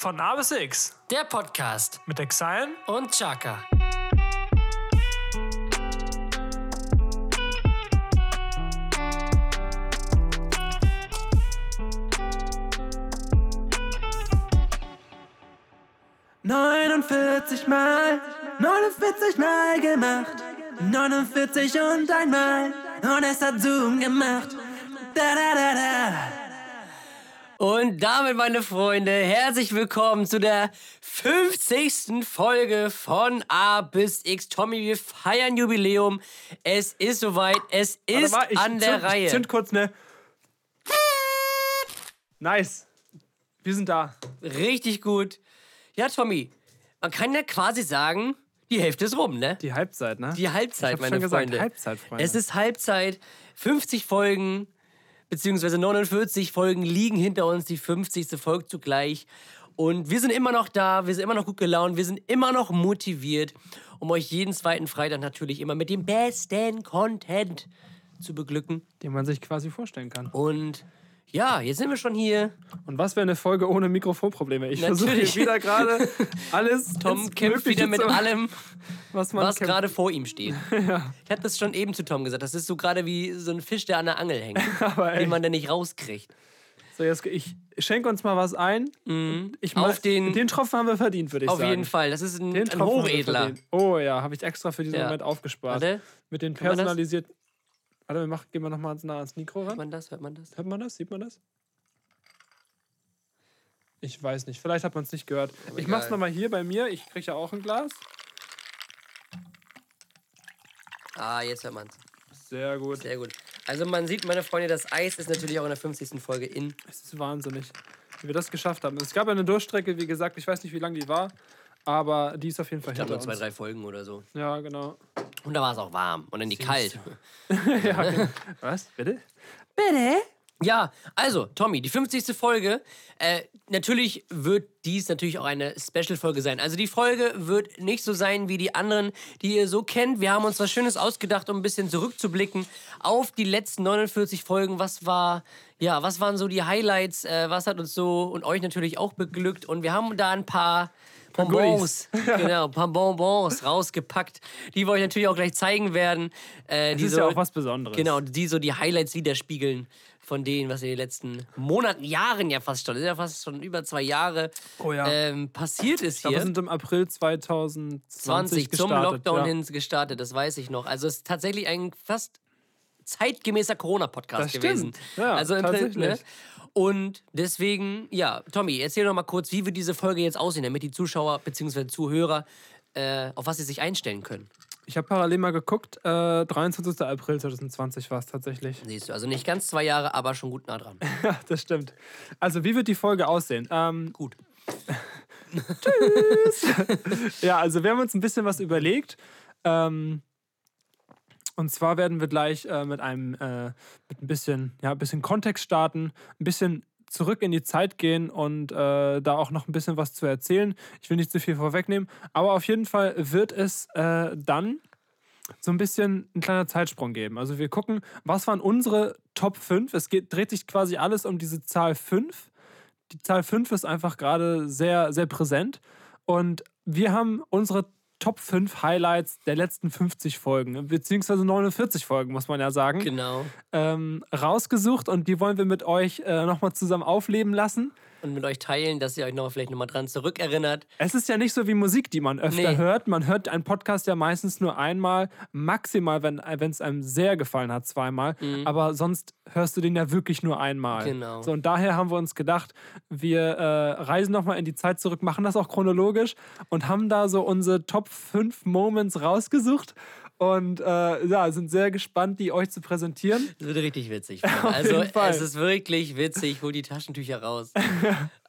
Von A bis X Der Podcast mit Exile und Chaka. Neunundvierzig Mal, 49 Mal gemacht. 49 und einmal. Und es hat Zoom gemacht. Da da da da. Und damit, meine Freunde, herzlich willkommen zu der 50. Folge von A bis X. Tommy, wir feiern Jubiläum. Es ist soweit. Es ist mal, an der zünd, Reihe. Ich zünd kurz ne. Nice. Wir sind da. Richtig gut. Ja, Tommy, man kann ja quasi sagen, die Hälfte ist rum, ne? Die Halbzeit, ne? Die Halbzeit, Ich meine schon gesagt, Freunde. Halbzeit, Freunde. Es ist Halbzeit. 50 Folgen, beziehungsweise 49 Folgen liegen hinter uns. Die 50. folgt zugleich. Und wir sind immer noch da, wir sind immer noch gut gelaunt, wir sind immer noch motiviert, um euch jeden zweiten Freitag natürlich immer mit dem besten Content zu beglücken. Den man sich quasi vorstellen kann. Und ja, jetzt sind wir schon hier. Und was wäre eine Folge ohne Mikrofonprobleme? Ich versuche wieder gerade alles. Tom kämpft wieder mit zu- allem, was was gerade vor ihm steht. Ich hatte das schon eben zu Tom gesagt. Das ist so gerade wie so ein Fisch, der an der Angel hängt, den man dann nicht rauskriegt. So, jetzt, ich schenke uns mal was ein. Ich Auf mal- den- den Tropfen haben wir verdient, würde ich Auf sagen. jeden Fall. Das ist ein, ein Hochedler. Oh ja, habe ich extra für diesen Ja. Moment aufgespart. Warte. Mit den personalisierten. Warte, wir machen, gehen wir nochmal nah ans Mikro Hört ran. man das? Hört man das? Hört man das? Sieht man das? Ich weiß nicht. Vielleicht hat man es nicht gehört. ich egal. mach's nochmal hier bei mir. Ich kriege ja auch ein Glas. Ah, jetzt hört man's. Sehr gut. Sehr gut. Also man sieht, meine Freunde, das Eis ist natürlich auch in der 50. Folge in. Es ist wahnsinnig, wie wir das geschafft haben. Es gab ja eine Durchstrecke, wie gesagt, ich weiß nicht, wie lang die war, aber die ist auf jeden Fall Ich glaube hinter nur zwei, uns. drei Folgen oder so. Ja, genau. Und da war es auch warm. Und dann die kalt. Was? Bitte? Ja, also, Tommy, die 50. Folge. Äh, natürlich wird dies natürlich auch eine Special-Folge sein. Also die Folge wird nicht so sein wie die anderen, die ihr so kennt. Wir haben uns was Schönes ausgedacht, um ein bisschen zurückzublicken auf die letzten 49 Folgen. Was war, ja, was waren so die Highlights? Äh, was hat uns so und euch natürlich auch beglückt? Und wir haben da ein paar Bonbons, genau, ein paar Bonbons rausgepackt, die wir euch natürlich auch gleich zeigen werden. Äh, Das die ist so, ja auch was Besonderes. Genau, die so die Highlights widerspiegeln von denen, was in den letzten Monaten, Jahren ja fast schon, das ist ja fast schon über zwei Jahre Oh ja. ähm, passiert ist Ich glaube, hier. wir sind im April 2020 20 zum Lockdown ja. hin gestartet, das weiß ich noch. Also es ist tatsächlich ein fast zeitgemäßer Corona-Podcast gewesen. stimmt. Ja, also im Prinzip, ne? Und deswegen, ja, Tommy, erzähl doch mal kurz, wie wird diese Folge jetzt aussehen, damit die Zuschauer bzw. Zuhörer äh, auf was sie sich einstellen können. Ich habe parallel mal geguckt, äh, 23. April 2020 war es tatsächlich. Siehst du, also nicht ganz zwei Jahre, aber schon gut nah dran. Ja, das stimmt. Also, wie wird die Folge aussehen? Ähm, Gut. Ja, also wir haben uns ein bisschen was überlegt. Ähm, und zwar werden wir gleich äh, mit einem äh, mit ein bisschen, ja, ein bisschen Kontext starten, ein bisschen zurück in die Zeit gehen und äh, da auch noch ein bisschen was zu erzählen. Ich will nicht zu viel vorwegnehmen, aber auf jeden Fall wird es äh, dann so ein bisschen ein kleiner Zeitsprung geben. Also wir gucken, was waren unsere Top 5? Es geht, dreht sich quasi alles um diese Zahl 5. Die Zahl 5 ist einfach gerade sehr, sehr präsent. Und wir haben unsere Top 5 Highlights der letzten 50 Folgen, beziehungsweise 49 Folgen, muss man ja sagen, Genau. ähm, rausgesucht und die wollen wir mit euch äh, nochmal zusammen aufleben lassen. Und mit euch teilen, dass ihr euch noch vielleicht nochmal dran zurückerinnert. Es ist ja nicht so wie Musik, die man öfter Nee. hört. Man hört einen Podcast ja meistens nur einmal, maximal, wenn es einem sehr gefallen hat, zweimal. Aber sonst hörst du den ja wirklich nur einmal. Mhm. Genau. So, und daher haben wir uns gedacht, wir äh, reisen nochmal in die Zeit zurück, machen das auch chronologisch und haben da so unsere Top 5 Moments rausgesucht. Und äh, ja, sind sehr gespannt, die euch zu präsentieren. Das wird richtig witzig. Also es ist wirklich witzig. Hol die Taschentücher raus.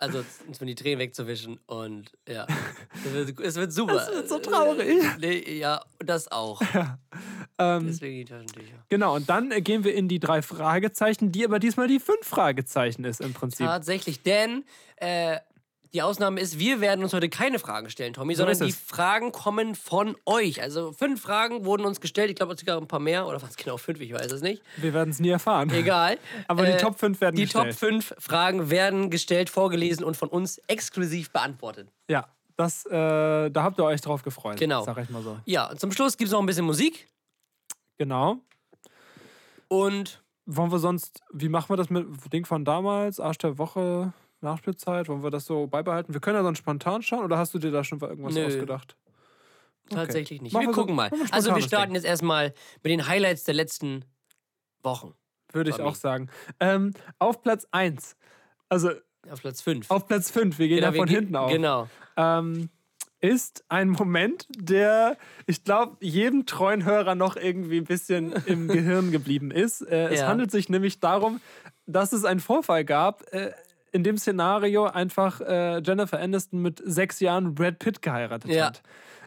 Also um die Tränen wegzuwischen. Und ja, es wird, es wird super. Es wird so traurig. Nee, ja, das auch. Ähm, Deswegen die Taschentücher. Genau, und dann äh, gehen wir in die drei Fragezeichen, die aber diesmal die fünf Fragezeichen ist im Prinzip. Tatsächlich, denn äh, Die Ausnahme ist, wir werden uns heute keine Fragen stellen, Tommy, sondern ist die. Fragen kommen von euch. Also fünf Fragen wurden uns gestellt. Ich glaube, sogar ein paar mehr. Oder was genau fünf? Ich weiß es nicht. Wir werden es nie erfahren. Egal. Aber die Äh, Top 5 werden Die gestellt. Top 5 Fragen werden gestellt, vorgelesen und von uns exklusiv beantwortet. Ja, das, äh, da habt ihr euch drauf gefreut. Genau. Sag ich mal so. Ja, zum Schluss gibt es noch ein bisschen Musik. Genau. Und Wollen wir sonst, wie machen wir das mit Ding von damals, Arsch der Woche, Nachspielzeit? Wollen wir das so beibehalten? Wir können ja sonst spontan schauen oder hast du dir da schon irgendwas Nö. ausgedacht? tatsächlich nicht. Machen wir wir so- gucken mal. wir ein Also wir starten Ding. jetzt erstmal mit den Highlights der letzten Wochen. Würde ich auch sagen. Ähm, auf Platz 1, also Auf Platz 5. auf Platz 5, wir gehen ja von hinten auf. Genau. ähm, ist ein Moment, der, ich glaube, jedem treuen Hörer noch irgendwie ein bisschen im Gehirn geblieben ist. Äh, es Ja. handelt sich nämlich darum, dass es einen Vorfall gab, äh, in dem Szenario einfach äh, Jennifer Aniston mit sechs Jahren Brad Pitt geheiratet Ja. hat.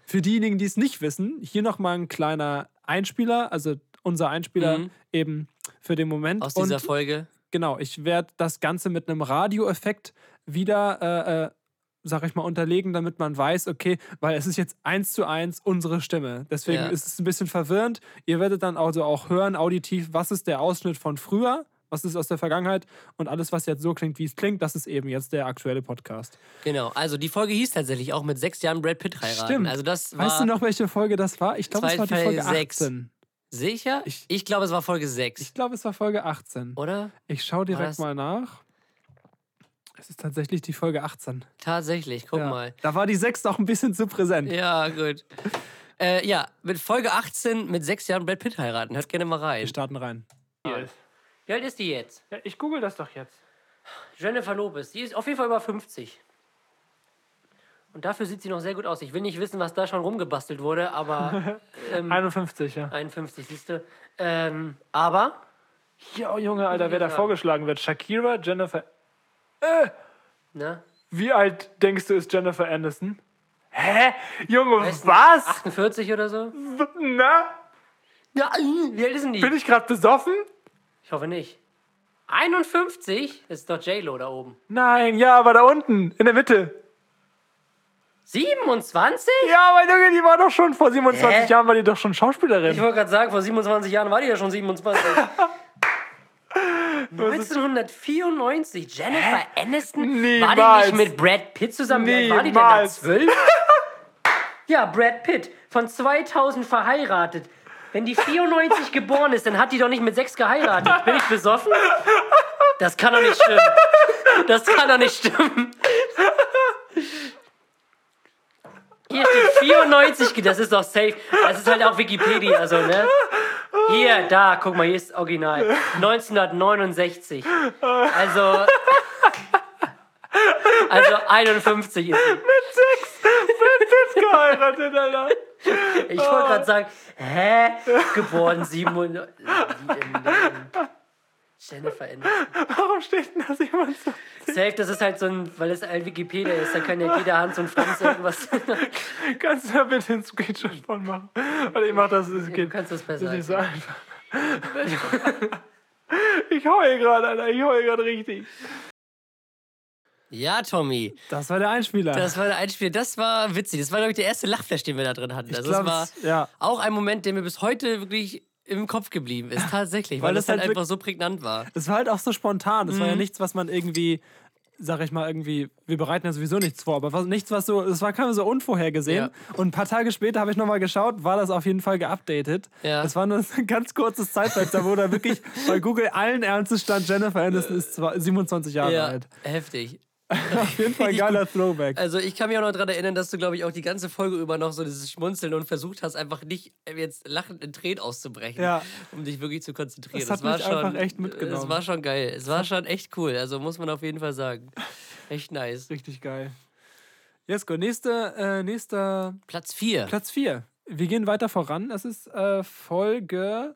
Für diejenigen, die es nicht wissen, hier nochmal ein kleiner Einspieler, also unser Einspieler Mhm. eben für den Moment. Aus dieser Und Folge. Genau, ich werde das Ganze mit einem Radioeffekt wieder, äh, äh, sag ich mal, unterlegen, damit man weiß, okay, weil es ist jetzt eins zu eins unsere Stimme. Deswegen Ja. ist es ein bisschen verwirrend. Ihr werdet dann also auch hören, auditiv, was ist der Ausschnitt von früher, was ist aus der Vergangenheit und alles, was jetzt so klingt, wie es klingt, das ist eben jetzt der aktuelle Podcast. Genau. Also die Folge hieß tatsächlich auch mit sechs Jahren Brad Pitt heiraten. Stimmt. Also das war Weißt du noch, welche Folge das war? Ich glaube, es war die Folge Folge sechs. 18. sicher? Ich- Ich, glaube, es war Folge 6. Ich glaube, es war Folge 18. Oder? Ich schaue direkt das- mal nach. Es ist tatsächlich die Folge 18. Tatsächlich, guck ja. mal. Da war die 6 noch ein bisschen zu präsent. Ja, gut. Äh, ja, mit Folge 18 mit sechs Jahren Brad Pitt heiraten. Hört gerne mal rein. Wir starten rein. Wie alt ist die jetzt? Ja, ich google das doch jetzt. Jennifer Lopez. Die ist auf jeden Fall über 50. Und dafür sieht sie noch sehr gut aus. Ich will nicht wissen, was da schon rumgebastelt wurde, aber ähm, 51, ja. 51, siehst du. Ähm, aber Ja, Junge, Alter, wer da vorgeschlagen wird. Shakira, Jennifer. Ne? Wie alt denkst du ist Jennifer Aniston? Hä? Junge, Weiß nicht, was? 48 oder so? Na? Ja, äh, wie alt ist denn die? Bin ich gerade besoffen? Ich hoffe nicht. 51? Das ist doch J-Lo da oben. Nein, ja, aber da unten, in der Mitte. 27? Ja, aber Junge, die war doch schon vor 27 Hä? Jahren, war die doch schon Schauspielerin. Ich wollte gerade sagen, vor 27 Jahren war die ja schon 27. 1994, Jennifer Aniston? War die Niemals. nicht mit Brad Pitt zusammen? Wie alt war die denn da? Niemals. 12? ja, Brad Pitt, von 2000 verheiratet. Wenn die 94 geboren ist, dann hat die doch nicht mit 6 geheiratet. Bin ich besoffen? Das kann doch nicht stimmen. Das kann doch nicht stimmen. Hier steht 94, ge- das ist doch safe. Das ist halt auch Wikipedia, also, ne? Hier, da, guck mal, hier ist Original. 1969. Also. Also 51 ist sie. geheiratet, Alter. Ich wollte gerade sagen, hä? Geboren 700. Jennifer Aniston. Warum steht denn da jemand so? Safe, das ist halt so ein, weil es halt Wikipedia ist, da kann ja jeder Hans und Franz irgendwas. Kannst du da bitte einen Screenshot von machen? Oder ich mach das, es Du geht. kannst das Das besser. ist nicht so einfach. Ich heul gerade, Alter. Ich heul gerade richtig. Ja, Tommy. Das war der Einspieler. Das war der Einspiel. Das war witzig. Das war, glaube ich, der erste Lachflash, den wir da drin hatten. ich Also, das war es- ja. auch ein Moment, der mir bis heute wirklich im Kopf geblieben ist. Tatsächlich. Weil, Weil das das halt halt einfach so prägnant war. Das war halt auch so spontan. Das war Mhm. ja nichts, was man irgendwie, sag ich mal, irgendwie, wir bereiten ja sowieso nichts vor, aber was, nichts, was so, das war kam so unvorhergesehen. Und ein paar Tage später habe ich nochmal geschaut, war das auf jeden Fall geupdatet. Ja. Das war nur ein ganz kurzes Zeitfenster, wo da wirklich bei Google allen Ernstes stand, Jennifer Aniston ist zwar 27 Jahre Ja, alt. heftig. Auf jeden Fall ein geiler Throwback. Also ich kann mich auch noch daran erinnern, dass du, glaube ich, auch die ganze Folge über noch so dieses Schmunzeln und versucht hast, einfach nicht äh, jetzt lachend in Tränen auszubrechen, Ja. um dich wirklich zu konzentrieren. Das hat war mich schon, einfach echt mitgenommen. Es war schon geil. Es war schon echt cool. Also muss man auf jeden Fall sagen. Echt nice. Richtig geil. Jesko, nächste, äh, nächster Platz 4. Platz 4. Wir gehen weiter voran. Es ist äh, Folge,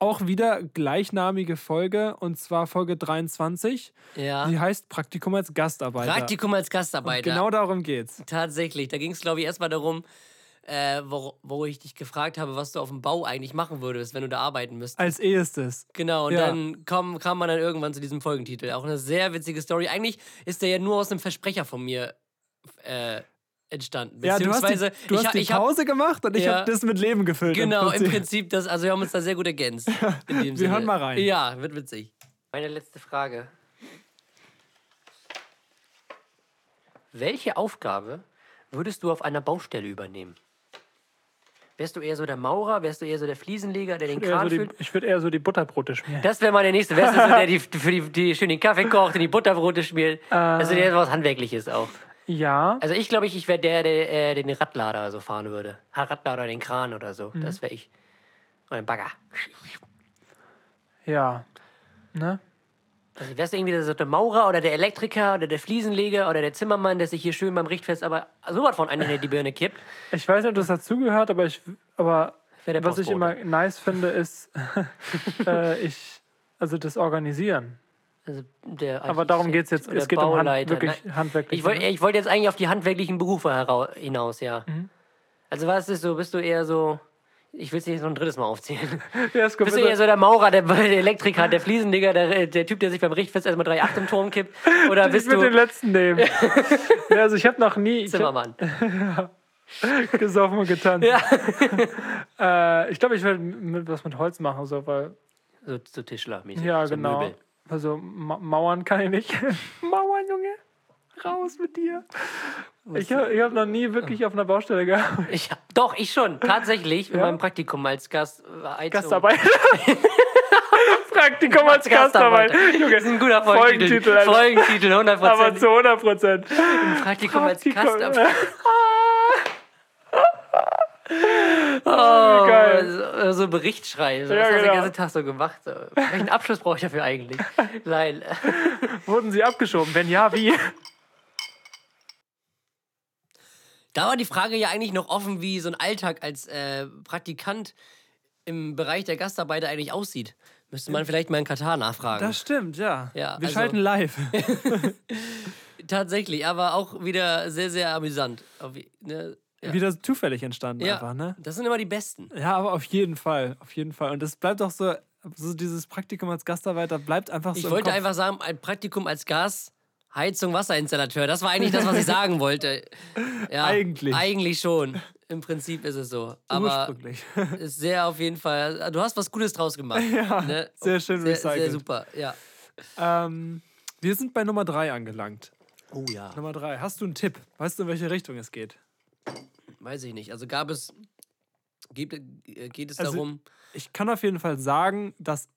auch wieder gleichnamige Folge, und zwar Folge 23. Ja. Die heißt Praktikum als Gastarbeiter. Praktikum als Und Gastarbeiter. Genau darum geht's. Tatsächlich. Da ging es, glaube ich, erstmal darum, äh, wo, wo ich dich gefragt habe, was du auf dem Bau eigentlich machen würdest, wenn du da arbeiten müsstest. Als ehestes. Genau, und Ja. dann kam, kam man dann irgendwann zu diesem Folgentitel. Auch eine sehr witzige Story. Eigentlich ist der ja nur aus einem Versprecher von mir äh, entstanden. Ja, du hast du ich, hast die ich hab, Pause gemacht und ich Ja. habe das mit Leben gefüllt. Genau, im Prinzip, das, also wir haben uns da sehr gut ergänzt. In dem Wir Sinne. hören mal rein. Ja, wird witzig. Meine letzte Frage. Welche Aufgabe würdest du auf einer Baustelle übernehmen? Wärst du eher so der Maurer, wärst du eher so der Fliesenleger, der den Kran so füllt? ich würde eher so die Butterbrote schmieren. Das wäre mal der nächste. Wärst du so der, die für die, die schön den Kaffee kocht und die Butterbrote schmiert? Also der was Handwerkliches auch. Ja, Also ich glaube, ich, ich wäre der, der äh, den Radlader so fahren würde. Radlader, den Kran oder so. Mhm. Das wäre ich. Oder ein Bagger. ja. Ne? Also wärst du irgendwie so der Maurer oder der Elektriker oder der Fliesenleger oder der Zimmermann, der sich hier schön beim Richtfest aber so was von einer in die Birne kippt. Ich weiß nicht, ob das dazugehört, aber ich, aber der was ich immer nice finde, ist, äh, ich, also das Organisieren. Also der Aber darum geht es jetzt. Es geht um Hand, Bauleiter. wirklich Nein, handwerklich. Ich wollte ne? ich wollt jetzt eigentlich auf die handwerklichen Berufe hinaus, ja. Mhm. Also was ist so, bist du eher so, ich will es nicht so ein drittes Mal aufzählen. Ja, es kommt Bist du eher so der Maurer, der, der Elektriker, der Fliesenleger, der, der Typ, der sich beim Richtfest erstmal drei Acht im Turm kippt? Oder ich bist den du letzten nehmen. ja, also ich habe noch nie ich hab Zimmermann? gesoffen und getanzt. Ja. Äh, ich glaube, ich würde mit, was mit Holz machen, so, weil So, so Tischler-mäßig. ja so genau. Möbel. Also Ma Mauern kann ich nicht. Mauern, Junge, raus mit dir. Ich habe hab noch nie wirklich auf einer Baustelle gearbeitet. Ich, doch, ich schon. Tatsächlich, in Ja? meinem Praktikum als Gast. äh, Heizung. Gastarbeit. Praktikum als Gastarbeit. Junge, Das ist ein guter Folgentitel. Folgentitel, Alter. Folgentitel, 100%. aber zu 100 Prozent. Praktikum als Praktikum. Gastarbeit. Oh, Geil. So, so Bericht schreiben. So, Ja, was hast du genau. den ganzen Tag so gemacht? So. Welchen Abschluss brauche ich dafür eigentlich? Nein. Wurden sie abgeschoben? Wenn ja, wie? Da war die Frage ja eigentlich noch offen, wie so ein Alltag als äh, Praktikant im Bereich der Gastarbeiter eigentlich aussieht. Müsste man vielleicht mal in Katar nachfragen. Das stimmt, ja. Ja, Wir also- schalten live. Tatsächlich, aber auch wieder sehr, sehr amüsant. Auf, ne? Ja. Wieder zufällig entstanden ja, einfach, ne? das sind immer die Besten. Ja, aber auf jeden Fall, auf jeden Fall. Und das bleibt auch so, so dieses Praktikum als Gastarbeiter bleibt einfach so Ich wollte Kopf. einfach sagen, ein Praktikum als Gas, Heizung, Wasserinstallateur. Das war eigentlich das, was ich sagen wollte. Ja, Eigentlich. Eigentlich schon. Im Prinzip ist es so. Aber ist sehr auf jeden Fall. Du hast was Gutes draus gemacht. Ja, ne? sehr schön sehr, sehr recycelt. super, ja. ähm, wir sind bei Nummer drei angelangt. Oh ja. Nummer drei. Hast du einen Tipp? Weißt du, in welche Richtung es geht? Weiß ich nicht. Also gab es. Geht, äh, geht es Also, darum. Ich kann auf jeden Fall sagen, dass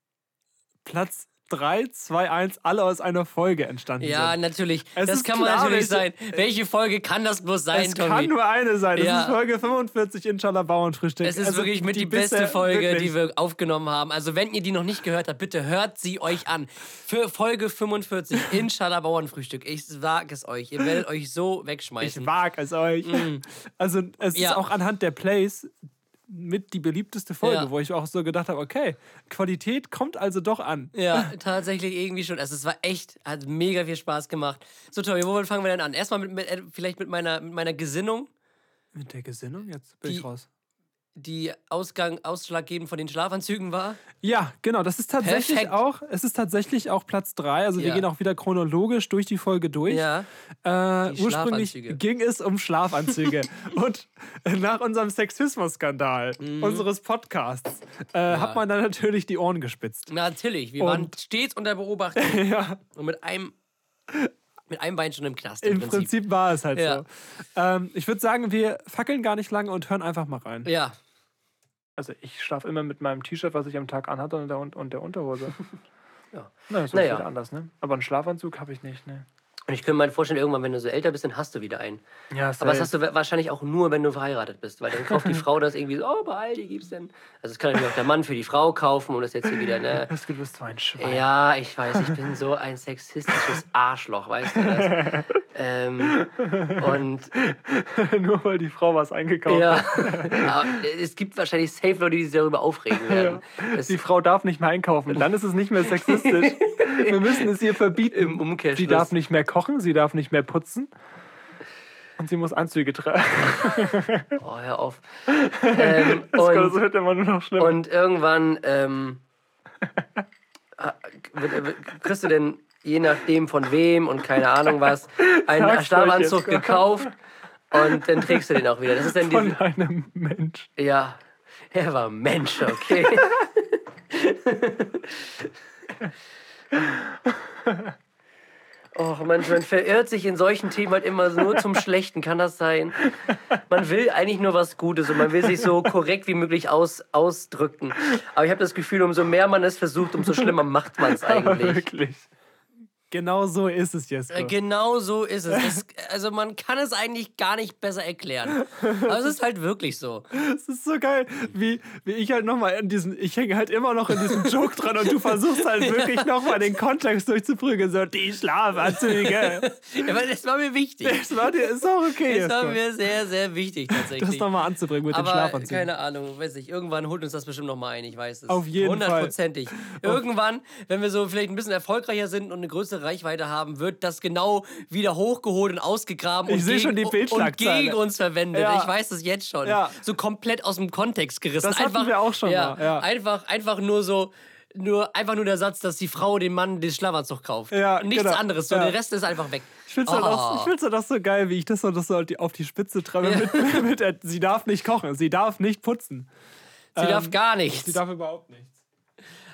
Platz 3, 2, 1 alle aus einer Folge entstanden Ja, sind. natürlich. Es das kann man klar, natürlich sein. welche- Welche Folge kann das bloß sein, Es Tommy? kann nur eine sein. Das Ja. ist Folge 45 Inshallah Bauernfrühstück. Es ist Also wirklich mit die, beste- beste Folge, wirklich. die wir aufgenommen haben. Also, wenn ihr die noch nicht gehört habt, bitte hört sie euch an. Für Folge 45, Inshallah Bauernfrühstück. Ich sag es euch. Ihr werdet euch so wegschmeißen. Ich wag es euch. Also es Ja. ist auch anhand der Plays mit die beliebteste Folge, Ja. wo ich auch so gedacht habe, okay, Qualität kommt also doch an. Ja, tatsächlich irgendwie schon. Also es war echt, hat mega viel Spaß gemacht. So, Tommy, wo fangen wir denn an? Erstmal mit, mit, äh, vielleicht mit meiner, mit meiner Gesinnung, Mit der Gesinnung? Jetzt bin Die- ich raus. Die Ausgang, ausschlaggebend von den Schlafanzügen war. Ja, genau. Das ist tatsächlich Perfekt. auch, es ist tatsächlich auch Platz 3. Also wir Ja. gehen auch wieder chronologisch durch die Folge durch. Ja. Äh, Die ursprünglich ging es um Schlafanzüge. Und nach unserem Sexismus-Skandal Mhm. unseres Podcasts äh, hat man dann natürlich die Ohren gespitzt. Natürlich, wir waren Und- stets unter Beobachtung ja, und mit einem, mit einem Bein schon im Knast. im Prinzip. war es halt Ja. so. Ähm, ich würde sagen, wir fackeln gar nicht lange und hören einfach mal rein. Ja, Also ich schlafe immer mit meinem T-Shirt, was ich am Tag anhatte und der, und der Unterhose. Ja. Na, das ist Naja. wieder anders, ne? Aber einen Schlafanzug habe ich nicht, ne? Und ich könnte mir vorstellen, irgendwann, wenn du so älter bist, dann hast du wieder einen. Ja, Aber das hast du wa- wahrscheinlich auch nur, wenn du verheiratet bist, weil dann kauft die Frau das irgendwie so, oh, bei Aldi gibt's denn. Also das kann natürlich auch der Mann für die Frau kaufen und das jetzt hier wieder, ne? Das bist so ein Schwein. Ja, ich weiß, ich bin so ein sexistisches Arschloch, weißt du das? ähm, und Nur weil die Frau was eingekauft ja, hat. aber es gibt wahrscheinlich safe Leute, die sich darüber aufregen werden. Das, Die Frau darf nicht mehr einkaufen. Dann ist es nicht mehr sexistisch. Wir müssen es ihr verbieten. Im Umkehrschluss. Sie darf nicht mehr kochen, sie darf nicht mehr putzen. Und sie muss Anzüge tragen. Oh, hör auf. ähm, Das und, wird immer nur noch schlimmer. und irgendwann ähm, kriegst du denn je nachdem von wem und keine Ahnung was einen Gott. gekauft und dann trägst du den auch wieder. Das ist dann Von diese, einem Mensch. ja, er war Mensch, okay. Och, man, man verirrt sich in solchen Themen halt immer nur zum Schlechten, kann das sein? Man will eigentlich nur was Gutes und man will sich so korrekt wie möglich aus, ausdrücken. Aber ich habe das Gefühl, umso mehr man es versucht, umso schlimmer macht man es eigentlich. wirklich. Genau so ist es, Jesko. Äh, Genau so ist es. es. Also man kann es eigentlich gar nicht besser erklären. Aber es ist halt wirklich so. Es ist so geil, wie, wie ich halt nochmal in diesen, ich hänge halt immer noch in diesem Joke dran und du versuchst halt wirklich nochmal den Kontext durchzuprügeln, so die Schlafanzüge. Ja, weil das war mir wichtig. Das war dir, ist auch okay. Das war mir sehr, sehr wichtig Das tatsächlich. nochmal anzubringen mit den Aber Schlafanzügen. keine Ahnung, weiß ich. Irgendwann holt uns das bestimmt noch mal ein, ich weiß es. Auf jeden Fall. Hundertprozentig. Irgendwann, wenn wir so vielleicht ein bisschen erfolgreicher sind und eine größere Reichweite haben, wird das genau wieder hochgeholt und ausgegraben Ich und, gegen, schon die und gegen uns verwendet. Ja. Ich weiß es jetzt schon. Ja. So komplett aus dem Kontext gerissen. Das hatten einfach, wir auch schon ja, mal, ja. Einfach, einfach nur so. Nur, einfach nur der Satz, dass die Frau dem Mann den Schlafanzug kauft. Ja, Nichts genau. anderes. So, Ja. Der Rest ist einfach weg. Ich finde es halt, Oh. ich find's halt auch so geil, wie ich das so, das so auf die- Spitze treibe. Mit, mit, der- sie darf nicht kochen, sie darf nicht putzen. Sie darf gar nichts. Sie darf überhaupt nichts.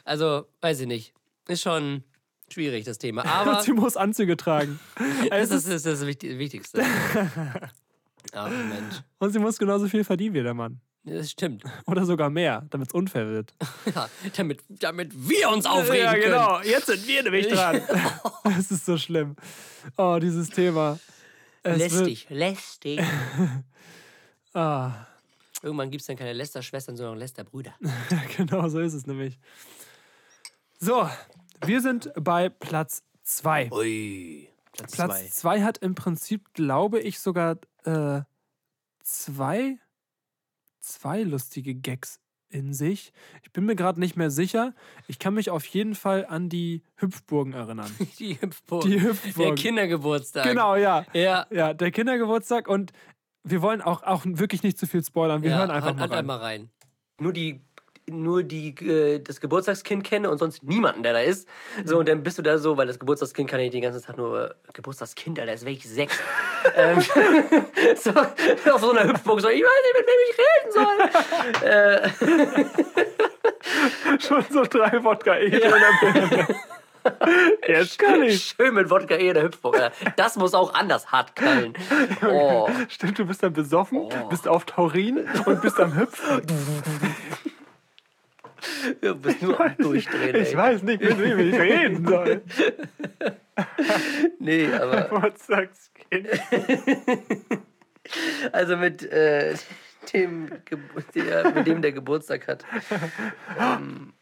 Also, weiß ich nicht. Ist schon schwierig, das Thema. Aber sie muss Anzüge tragen. das Es ist, ist das Wichti- Wichtigste. Ach, Mensch. Und sie muss genauso viel verdienen wie der Mann. Das stimmt. Oder sogar mehr, damit es unfair wird. Ja, damit, damit wir uns aufregen ja, können. genau. Jetzt sind wir nämlich dran. Es ist so schlimm. Oh, dieses Thema. Es Lästig, lästig. Ah, Irgendwann gibt es dann keine Lästerschwestern, sondern Lästerbrüder. genau so ist es nämlich. So, wir sind bei Platz 2. Ui. Platz, Platz zwei. 2 hat im Prinzip, glaube ich, sogar äh, zwei, zwei lustige Gags in sich. Ich bin mir gerade nicht mehr sicher. Ich kann mich auf jeden Fall an die Hüpfburgen erinnern. Die Hüpfburg. Die Der Hüpfburgen. Kindergeburtstag. Genau, ja. Ja. Ja, der Kindergeburtstag und wir wollen auch, auch wirklich nicht zu viel spoilern. Wir ja, hören einfach hört- mal rein. einmal rein. Nur die nur die äh, das Geburtstagskind kenne und sonst niemanden, der da ist. So, und dann bist du da so, weil das Geburtstagskind kann ich den ganzen Tag nur äh, Geburtstagskind, Alter, ist wirklich sechs. ähm, so, auf so einer Hüpfburg so, ich weiß nicht, mit wem ich reden soll. äh, Schon so drei Wodka eh Birne. Jetzt kann ich. schön mit Wodka eh in der Hüpfburg. Das muss auch anders hart knallen. Oh. Stimmt, du bist dann besoffen, bist auf Taurin und bist am Hüpfen. Du bist nur am Durchdrehen, ey. Ich weiß nicht, mit wem ich reden soll. Nee, aber Geburtstagskind. also mit äh, dem, der, mit dem der Geburtstag hat.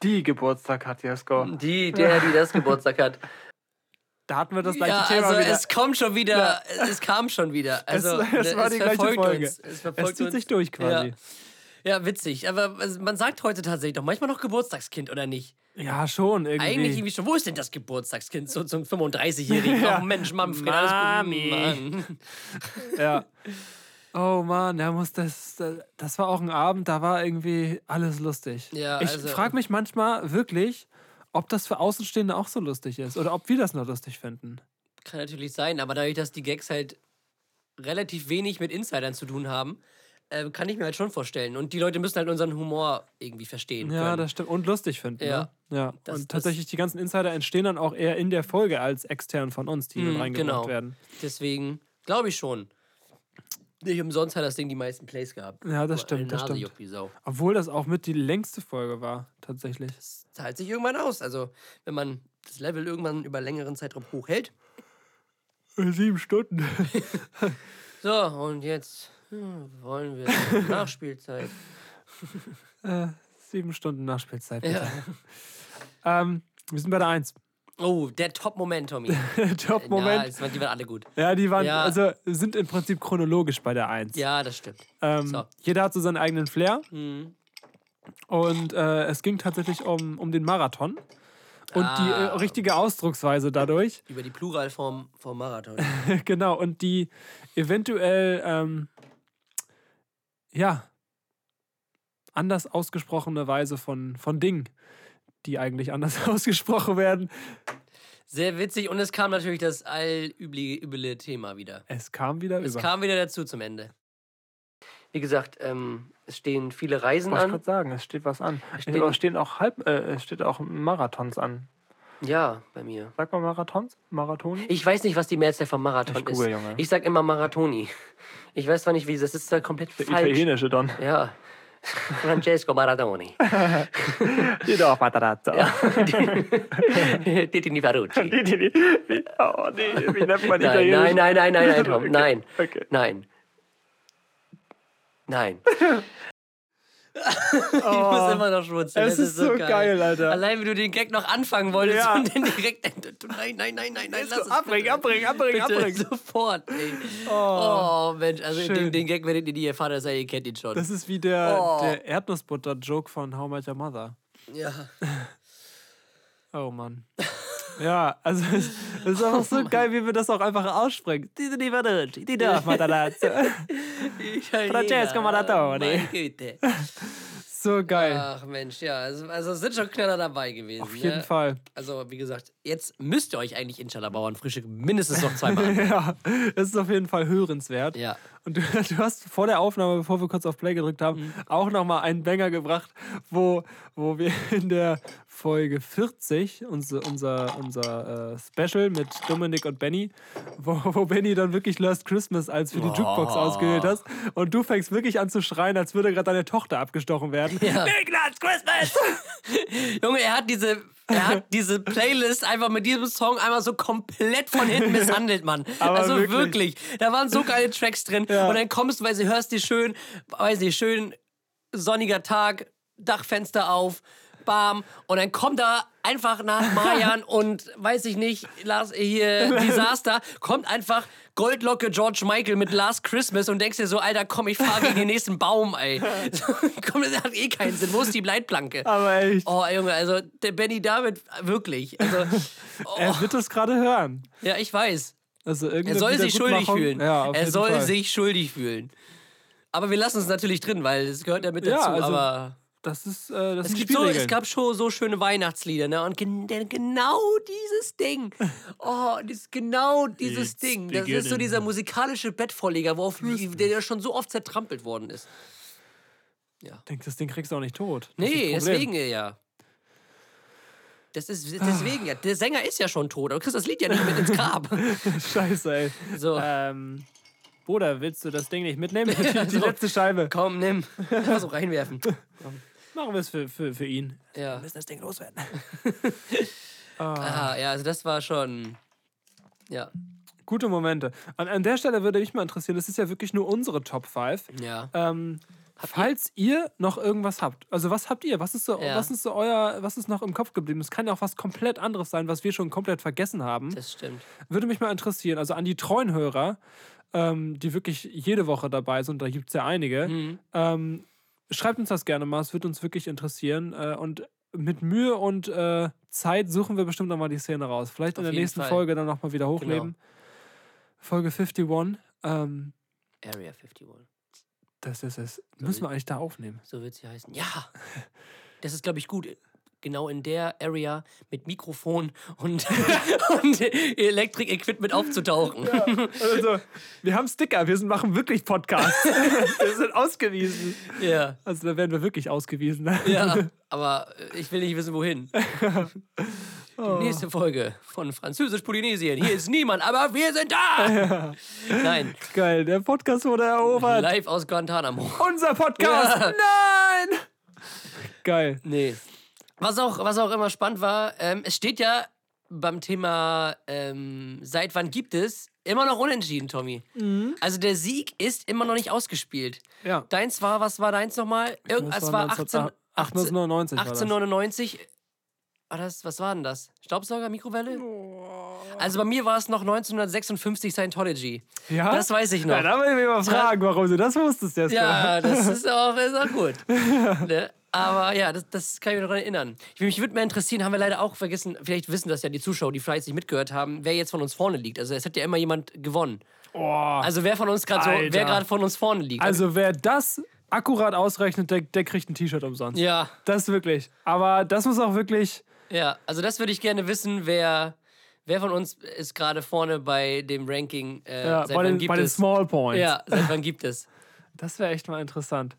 Die Geburtstag hat Jesko. Die, der, die das Geburtstag hat. Da hatten wir das gleiche Ja, Thema also wieder. es kommt schon wieder, es kam schon wieder. Also, es, es war die gleiche verfolgt Folge. Uns, es es verfolgt zieht uns. sich durch quasi. Ja. Ja, witzig. Aber also, man sagt heute tatsächlich doch manchmal noch Geburtstagskind, oder nicht? Ja, schon irgendwie. Eigentlich irgendwie schon. Wo ist denn das Geburtstagskind so zum 35-Jährigen? Ja. Oh Mensch, Manfred, alles Mami. gut. Mann. Ja. Oh Mann, der muss das. Das war auch ein Abend, da war irgendwie alles lustig. Ja, ich also- frage mich manchmal wirklich, ob das für Außenstehende auch so lustig ist oder ob wir das nur lustig finden. Kann natürlich sein, aber dadurch, dass die Gags halt relativ wenig mit Insidern zu tun haben, äh, kann ich mir halt schon vorstellen. Und die Leute müssen halt unseren Humor irgendwie verstehen Ja, können. das stimmt. Und lustig finden. Ja. Ne? ja. Das- Und tatsächlich, die ganzen Insider entstehen dann auch eher in der Folge als extern von uns, die mit Mhm, reingebracht genau. werden. Deswegen glaube ich schon. Nicht umsonst hat das Ding die meisten Plays gehabt. Ja, das stimmt, das stimmt. Obwohl das auch mit die längste Folge war, tatsächlich. Das zahlt sich irgendwann aus. Also, wenn man das Level irgendwann über längeren Zeitraum hochhält. Sieben Stunden. So, und jetzt hm, wollen wir Nachspielzeit. Äh, sieben Stunden Nachspielzeit. Bitte. Ja. Ähm, wir sind bei der 1. Oh, der Top-Moment, Tommy. Top-Moment. Ja, waren- die waren alle gut. Ja, die waren, Ja. also sind im Prinzip chronologisch bei der 1. Ja, das stimmt. Ähm, So. Jeder hat so seinen eigenen Flair. Mhm. Und äh, es ging tatsächlich um, um den Marathon. Und die äh, Ah. richtige Ausdrucksweise dadurch. Über die Pluralform vom Marathon. genau, und die eventuell, ähm, ja, anders ausgesprochene Weise von, von Dingen, die eigentlich anders ausgesprochen werden. Sehr witzig und es kam natürlich das allüble Thema wieder. Es kam wieder Es über. kam wieder dazu zum Ende. Wie gesagt, ähm, es stehen viele Reisen Wollte ich an. gerade sagen, es steht was an. Es steht- stehen, stehen auch halb, äh, es steht auch Marathons an. Ja, bei mir. Sag mal Marathons? Marathoni? Ich weiß nicht, was die Mehrzahl vom Marathon Ich google, ist. Junge. Ich sag immer Marathoni. Ich weiß zwar nicht, wie das ist da komplett Der falsch. italienische Don. Ja. Francesco Maradoni. Doch, Matarazzo. Titini Ferrucci. Wie, oh, nee, wie nennt man Nein, italienisch? nein, nein, nein, nein, nein, Tom. Nein. Okay. Nein. Nein. ich muss immer noch schmunzeln. es das ist so geil, Alter. Allein wie du den Gag noch anfangen wolltest Ja. und dann direkt. Nein, nein, nein, nein, nein, lass es. abbringen, abbringen, abbringen, abbringen. sofort, ey. Oh, Mensch, also schön. den, den Gag werdet ihr nie erfahren, das heißt, ihr kennt ihn schon. Das ist wie der, Oh. der Erdnussbutter-Joke von How Met Your Mother. ja. Oh Mann. Ja, also es, es ist einfach so geil, wie wir das auch einfach aussprechen. Diese die Verducci, die darf Matarazzo. Francesco Maradoni. Meine Güte. So geil. Ach Mensch, ja, also, also es sind schon Knaller dabei gewesen. Auf jeden ne? Fall. Also, wie gesagt, jetzt müsst ihr euch eigentlich Inshallah Bauern frühstück mindestens noch zweimal. Ja, es ist auf jeden Fall hörenswert. ja. Und du, du hast vor der Aufnahme, bevor wir kurz auf Play gedrückt haben, Mhm. auch nochmal einen Banger gebracht, wo, wo wir in der Folge 40, unser, unser, unser äh, Special mit Dominik und Benny, wo, wo Benny dann wirklich Last Christmas als für die Jukebox Oh. ausgewählt hast. Und du fängst wirklich an zu schreien, als würde gerade deine Tochter abgestochen werden. Ja. Big Last Christmas! Junge, er hat diese. Er hat diese Playlist einfach mit diesem Song einmal so komplett von hinten misshandelt, Mann. Aber also wirklich. wirklich. Da waren so geile Tracks drin. Ja. Und dann kommst du, weil sie hörst die schön, weiß nicht, schön sonniger Tag, Dachfenster auf, bam. Und dann kommt da einfach nach Mayan und weiß ich nicht, Lars, hier, Disaster, kommt einfach Goldlocke George Michael mit Last Christmas und denkst dir so, Alter, komm, ich fahr gegen den nächsten Baum, ey. komm, das hat eh keinen Sinn. Wo ist die Leitplanke? Aber echt, Oh, Junge, also der Benny David, wirklich. Also, oh, er wird das gerade hören. ja, ich weiß. Also Er soll sich schuldig fühlen. Ja, er soll Fall. sich schuldig fühlen. Aber wir lassen es natürlich drin, weil es gehört ja mit Ja, dazu. also, aber Das ist, äh, das es, gibt so, es gab schon so schöne Weihnachtslieder, ne? Und gen genau dieses Ding. Oh, das, genau dieses It's Ding. Das ist so beginning. dieser musikalische Bettvorleger, worauf der ja schon so oft zertrampelt worden ist. Ich denke, das Ding kriegst du auch nicht tot. Das Nee, deswegen ja. Das ist deswegen ja. Der Sänger ist ja schon tot, aber du kriegst das Lied ja nicht mit ins Grab. Scheiße, ey. So. Ähm, Bruder, willst du das Ding nicht mitnehmen? Die, die letzte Scheibe. Komm, nimm. Einfach so reinwerfen. Machen wir es für, für, für ihn. Ja. müssen das Ding loswerden. Ah, ja, also das war schon. Ja. Gute Momente. An, an der Stelle würde mich mal interessieren, das ist ja wirklich nur unsere Top 5. Ja. Ähm, falls ihr noch irgendwas habt, also was habt ihr? Was ist so, Ja. was ist so euer, was ist noch im Kopf geblieben? Es kann ja auch was komplett anderes sein, was wir schon komplett vergessen haben. Das stimmt. Würde mich mal interessieren, also an die treuen Hörer, ähm, die wirklich jede Woche dabei sind, da gibt es ja einige, Mhm. ähm, schreibt uns das gerne mal, es würde uns wirklich interessieren. Äh, und mit Mühe und äh, Zeit suchen wir bestimmt nochmal die Szene raus. Vielleicht Auf in der nächsten Fall. Folge dann nochmal wieder hochleben. Folge 51. Ähm, Area 51. das ist es. Müssen wir eigentlich da aufnehmen. So wird sie heißen. Ja. Das ist, glaube ich, gut. Genau in der Area mit Mikrofon und, und Elektrik-Equipment aufzutauchen. Also, wir haben Sticker, wir sind, machen wirklich Podcasts. wir sind ausgewiesen. Ja. Also, da werden wir wirklich ausgewiesen. Ja. Aber ich will nicht wissen, wohin. Oh. Die nächste Folge von Französisch-Polynesien. Hier ist niemand, aber wir sind da! Nein, Geil, der Podcast wurde erobert. live aus Guantanamo. Unser Podcast. Ja. Nein! Geil. Nee. Was auch, was auch immer spannend war, ähm, es steht ja beim Thema ähm, seit wann gibt es immer noch unentschieden, Tommy. Mhm. Also der Sieg ist immer noch nicht ausgespielt. Ja. Deins war, was war deins nochmal? Irgendwas war 19 18, 1899 war das. 1899. War das, was war denn das? Staubsauger, Mikrowelle? Oh. Also bei mir war es noch 1956 Scientology. Ja? Das weiß ich noch. Ja, da will ich mich mal fragen, warum du das wusstest, Jesko. Ja, das ist auch, ist auch gut. ne? Aber ja, das, das kann ich mich daran erinnern. Ich, mich würde mehr interessieren, haben wir leider auch vergessen, vielleicht wissen das ja die Zuschauer, die vielleicht nicht mitgehört haben, wer jetzt von uns vorne liegt. Also es hat ja immer jemand gewonnen. Oh. Also wer von uns gerade so, wer gerade von uns vorne liegt. Also wer das akkurat ausrechnet, der, der kriegt ein T-Shirt umsonst. ja, Das wirklich. Aber das muss auch wirklich. ja. Also das würde ich gerne wissen, wer, wer von uns ist gerade vorne bei dem Ranking. Äh, Ja, seit bei wann den, gibt bei den es? Small Points. Ja, seit wann gibt es? Das wäre echt mal interessant.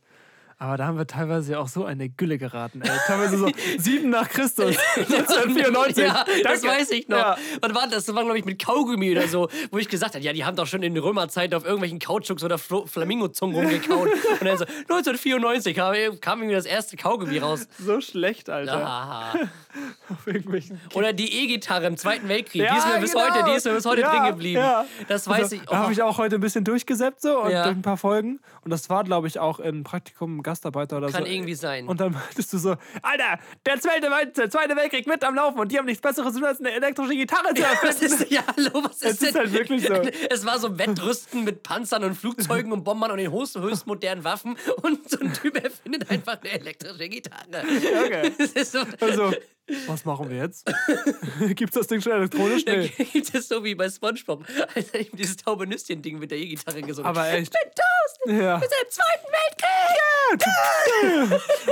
Aber da haben wir teilweise ja auch so eine Gülle geraten. Ey. Teilweise so sieben nach Christus. 1994. Ja, das weiß ich noch. Ja. Wann war das? Das war, glaube ich, mit Kaugummi oder so, wo ich gesagt habe, ja, die haben doch schon in Römerzeiten auf irgendwelchen Kautschuks oder Flo- Flamingozungen rumgekaut. Und dann so, 1994 kam, irgendwie das erste Kaugummi raus. So schlecht, Alter. Auf irgendwelchen Oder die E-Gitarre im Zweiten Weltkrieg. Ja, die ist mir bis genau. heute, die ist mir bis heute Ja, drin geblieben. ja. Das weiß Also, ich. Da habe ich auch heute ein bisschen durchgesäppt so und durch ein paar Folgen. Und das war, glaube ich, auch ein Praktikum, Gastarbeiter oder Kann so. irgendwie sein. Und dann meintest du so, Alter, der Zweite, der Zweite Weltkrieg mit am Laufen und die haben nichts Besseres zu tun, als eine elektrische Gitarre zu Was erfinden. ist, ja, hallo, was ist Es ist denn? halt wirklich so. Es war so Wettrüsten mit Panzern und Flugzeugen und Bombern und den höchst, höchst modernen Waffen und so ein Typ erfindet einfach eine elektrische Gitarre. Okay. Das ist so, Also, was machen wir jetzt? Gibt's das Ding schon elektronisch? Nee. gibt es so wie bei Spongebob, als er ihm dieses taube Nüsschen-Ding mit der E-Gitarre gesungen hat. Aber echt. Ich bin tausend! Ja. Wir sind im Zweiten Weltkrieg!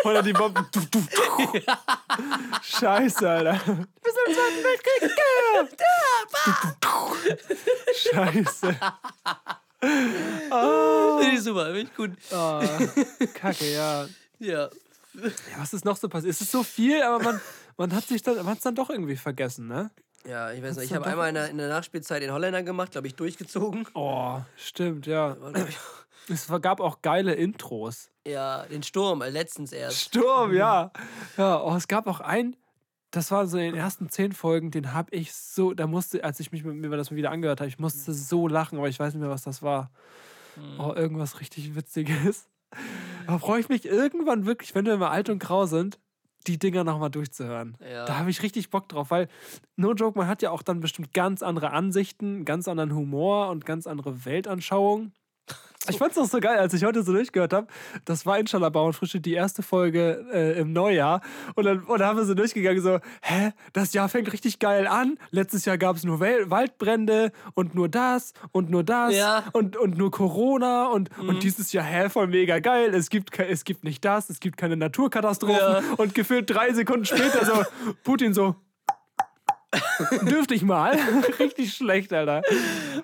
Oder die Bomben. Scheiße, Alter. Wir sind im Zweiten Weltkrieg. Scheiße. Finde ich super, finde ich gut. Oh, Kacke, ja. Ja. ja. Was ist noch so passiert? Es ist so viel, aber man, man hat sich dann, man hat's dann doch irgendwie vergessen, ne? Ja, ich weiß nicht. Ich habe einmal in der, in der Nachspielzeit den Holländer gemacht, glaube ich, durchgezogen. Oh, stimmt, ja. Es gab auch geile Intros. Ja, den Sturm, äh, letztens erst. Sturm, ja. Ja, oh, es gab auch einen, das war so in den ersten zehn Folgen, den habe ich so, da musste, als ich mich mit mir das mal wieder angehört habe, ich musste so lachen, aber ich weiß nicht mehr, was das war. Oh, irgendwas richtig Witziges. Da freue ich mich irgendwann wirklich, wenn wir mal alt und grau sind, die Dinger nochmal durchzuhören. Ja. Da habe ich richtig Bock drauf, weil No Joke, man hat ja auch dann bestimmt ganz andere Ansichten, ganz anderen Humor und ganz andere Weltanschauung. Ich fand's auch so geil, als ich heute so durchgehört habe. Das war Inshallah Bauernfrische, die erste Folge äh, im Neujahr. Und dann, und dann haben wir so durchgegangen, so, hä, das Jahr fängt richtig geil an. Letztes Jahr gab es nur Wel Waldbrände und nur das und nur das Ja. und, und nur Corona und, und dieses Jahr, hä, voll mega geil. Es gibt, es gibt nicht das, es gibt keine Naturkatastrophen. Ja. Und gefühlt drei Sekunden später so, Putin so, dürfte ich mal. richtig schlecht, Alter.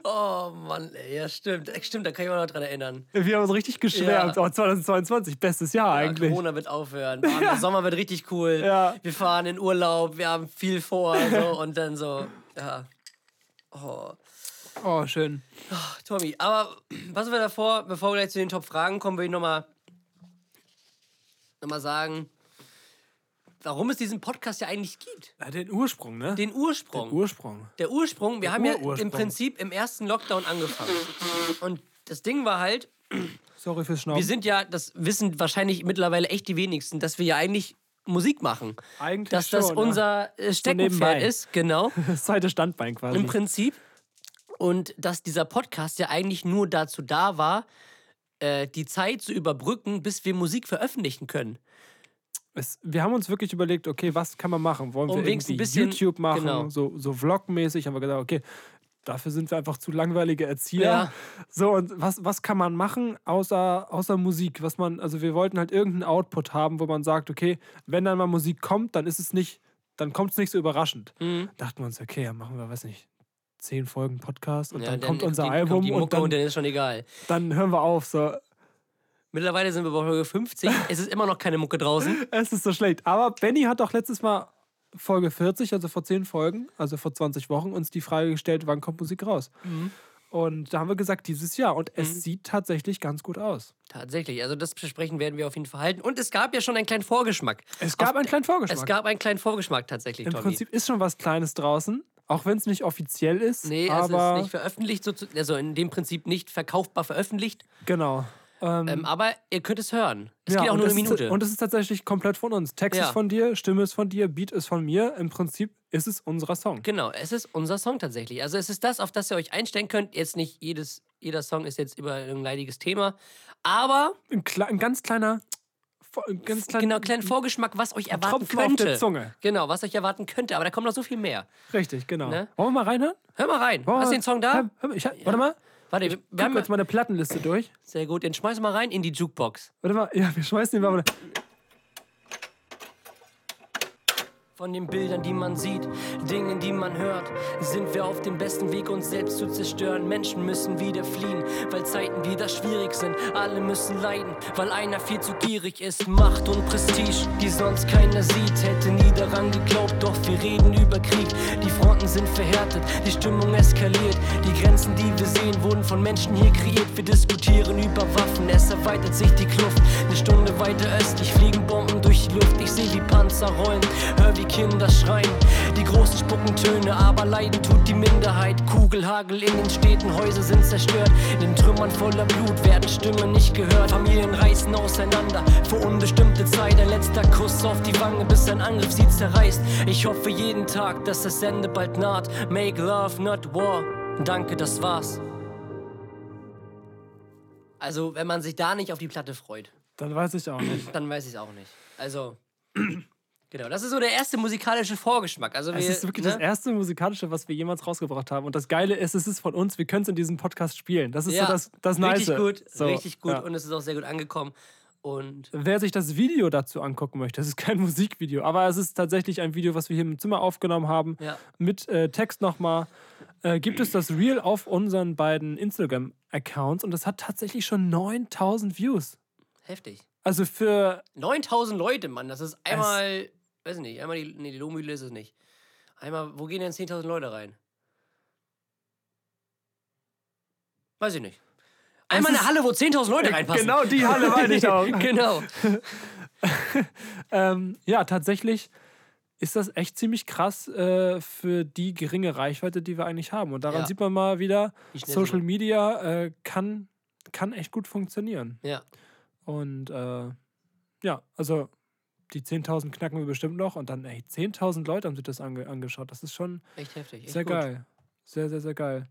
Oh Mann, ey, ja stimmt. Äh, Stimmt, da kann ich mich auch noch dran erinnern. Wir haben uns richtig geschwärmt. Ja. Oh, 2022, bestes Jahr Ja, eigentlich. Corona wird aufhören. Mann, Der Sommer wird richtig cool. Ja. Wir fahren in Urlaub, wir haben viel vor. So, und dann so, ja. Oh. Oh, schön. Tommy, aber was wir davor, bevor wir gleich zu den Top-Fragen kommen, will ich nochmal noch mal sagen, warum es diesen Podcast ja eigentlich gibt. Ja, den Ursprung, ne? Den Ursprung. Ursprung. Der Ursprung, wir haben ja im Prinzip im ersten Lockdown angefangen. Und das Ding war halt, Sorry fürs wir Schnauben. sind ja, das wissen wahrscheinlich mittlerweile echt die wenigsten, dass wir ja eigentlich Musik machen. Eigentlich Dass das schon, unser äh, Steckenpferd nebenbei. ist, genau. Das zweite Standbein quasi. Im Prinzip. Und dass dieser Podcast ja eigentlich nur dazu da war, äh, die Zeit zu überbrücken, bis wir Musik veröffentlichen können. Es, wir haben uns wirklich überlegt, okay, was kann man machen? Wollen wir irgendwie ein bisschen- YouTube machen, genau. so, so Vlog-mäßig? Haben wir gedacht, okay, dafür sind wir einfach zu langweilige Erzieher. Ja. So, und was, was kann man machen außer, außer Musik? Was man, also wir wollten halt irgendeinen Output haben, wo man sagt, okay, wenn dann mal Musik kommt, dann ist es nicht, dann kommt es nicht so überraschend. Mhm. Dachten wir uns, okay, dann machen wir, weiß nicht, zehn Folgen Podcast und Ja, dann, kommt unser die, Album kommt die Mucke und dann, und dann ist schon egal. dann hören wir auf. So, Mittlerweile sind wir bei Folge 50. es ist immer noch keine Mucke draußen. Es ist so schlecht. Aber Benny hat doch letztes Mal Folge 40, also vor 10 Folgen, also vor 20 Wochen, uns die Frage gestellt, wann kommt Musik raus? Mhm. Und da haben wir gesagt, dieses Jahr. Und es sieht tatsächlich ganz gut aus. Tatsächlich, also das Versprechen werden wir auf jeden Fall halten. Und es gab ja schon einen kleinen Vorgeschmack. Es gab Auf- einen kleinen Vorgeschmack. Es gab einen kleinen Vorgeschmack tatsächlich, Im Tommy. Prinzip ist schon was Kleines draußen, auch wenn es nicht offiziell ist. Nee, es aber ist nicht veröffentlicht, also in dem Prinzip nicht verkaufbar veröffentlicht. genau. Ähm, Ähm, aber ihr könnt es hören. Es ja, geht auch nur eine Minute. Ist, und es ist tatsächlich komplett von uns. Text Ja. ist von dir, Stimme ist von dir, Beat ist von mir. Im Prinzip ist es unser Song. Genau, es ist unser Song tatsächlich. Also es ist das, auf das ihr euch einstellen könnt. Jetzt nicht jedes, jeder Song ist jetzt über ein leidiges Thema. Aber Ein, ein ganz kleiner ganz kleinen, Genau, kleinen Vorgeschmack, was euch erwarten Tropfen auf könnte. der Zunge. Genau, was euch erwarten könnte, aber da kommt noch so viel mehr. Richtig, genau. Ne? Wollen wir mal reinhören? Hör mal rein. Wollen Hast du den Song da? Hör, hör, ich, hab- Warte mal. Warte, wir Wir haben jetzt mal eine Plattenliste durch. sehr gut. Den schmeiß mal rein in die Jukebox. Warte mal, ja, wir schmeißen den mal. Von den Bildern, die man sieht, Dingen, die man hört, sind wir auf dem besten Weg, uns selbst zu zerstören. Menschen müssen wieder fliehen, weil Zeiten wieder schwierig sind. Alle müssen leiden, weil einer viel zu gierig ist. Macht und Prestige, die sonst keiner sieht. Hätte nie daran geglaubt, doch wir reden über Krieg. Die Fronten sind verhärtet, die Stimmung eskaliert. Die Grenzen, die wir sehen, wurden von Menschen hier kreiert. Wir diskutieren über Waffen, es erweitert sich die Kluft. Eine Stunde weiter östlich fliegen Bomben durch die Luft. Ich sehe, wie Panzer rollen, hör, wie Kinder schreien. Die Großen spucken Töne, aber leiden tut die Minderheit. Kugelhagel in den Städten, Häuser sind zerstört. In den Trümmern voller Blut werden Stimmen nicht gehört. Familien reißen auseinander für unbestimmte Zeit. Ein letzter Kuss auf die Wange, bis ein Angriff sie zerreißt. Ich hoffe jeden Tag, dass das Ende bald naht. Make love, not war. Danke, das war's. Also, wenn man sich da nicht auf die Platte freut, Dann weiß ich auch nicht. dann weiß ich es auch nicht. Also, genau, das ist so der erste musikalische Vorgeschmack. Also, Es wir, ist wirklich ne? das erste musikalische, was wir jemals rausgebracht haben. Und das Geile ist, es ist von uns. Wir können es in diesem Podcast spielen. Das ist ja, so das, das Nice. Richtig gut, so, richtig gut. ja. Und es ist auch sehr gut angekommen. Und Wer sich das Video dazu angucken möchte, es ist kein Musikvideo, aber es ist tatsächlich ein Video, was wir hier im Zimmer aufgenommen haben, Ja. mit äh, Text nochmal. Äh, gibt es das Reel auf unseren beiden Instagram-Accounts und das hat tatsächlich schon 9000 Views. heftig. Also für 9000 Leute, Mann, das ist einmal, weiß ich nicht, einmal die, nee, die Lohmühle ist es nicht. Einmal, wo gehen denn 10.000 Leute rein? Weiß ich nicht. Einmal eine Halle, wo 10.000 Leute reinpassen. genau die Halle meine ich auch. genau. ähm, ja, tatsächlich ist das echt ziemlich krass äh, für die geringe Reichweite, die wir eigentlich haben. Und daran Ja. sieht man mal wieder, Social so- Media äh, kann, kann echt gut funktionieren. Ja. Und äh, ja, also die 10.000 knacken wir bestimmt noch. Und dann, ey, 10.000 Leute haben sich das ange angeschaut. Das ist schon Echt heftig. Echt sehr gut. geil. Sehr, sehr, sehr geil.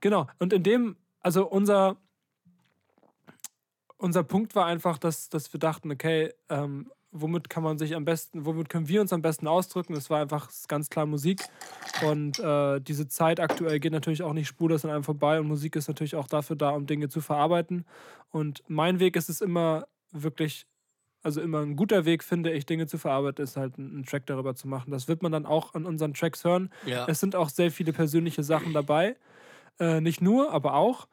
Genau. Und in dem, also unser, unser Punkt war einfach, dass, dass wir dachten, okay, ähm, womit kann man sich am besten, womit können wir uns am besten ausdrücken? Das war einfach ganz klar Musik. Und äh, diese Zeit aktuell geht natürlich auch nicht spurlos an einem vorbei. Und Musik ist natürlich auch dafür da, um Dinge zu verarbeiten. Und mein Weg ist es immer wirklich, also immer ein guter Weg, finde ich, Dinge zu verarbeiten, ist halt einen Track darüber zu machen. Das wird man dann auch an unseren Tracks hören. Ja. Es sind auch sehr viele persönliche Sachen dabei. Äh, nicht nur, aber auch.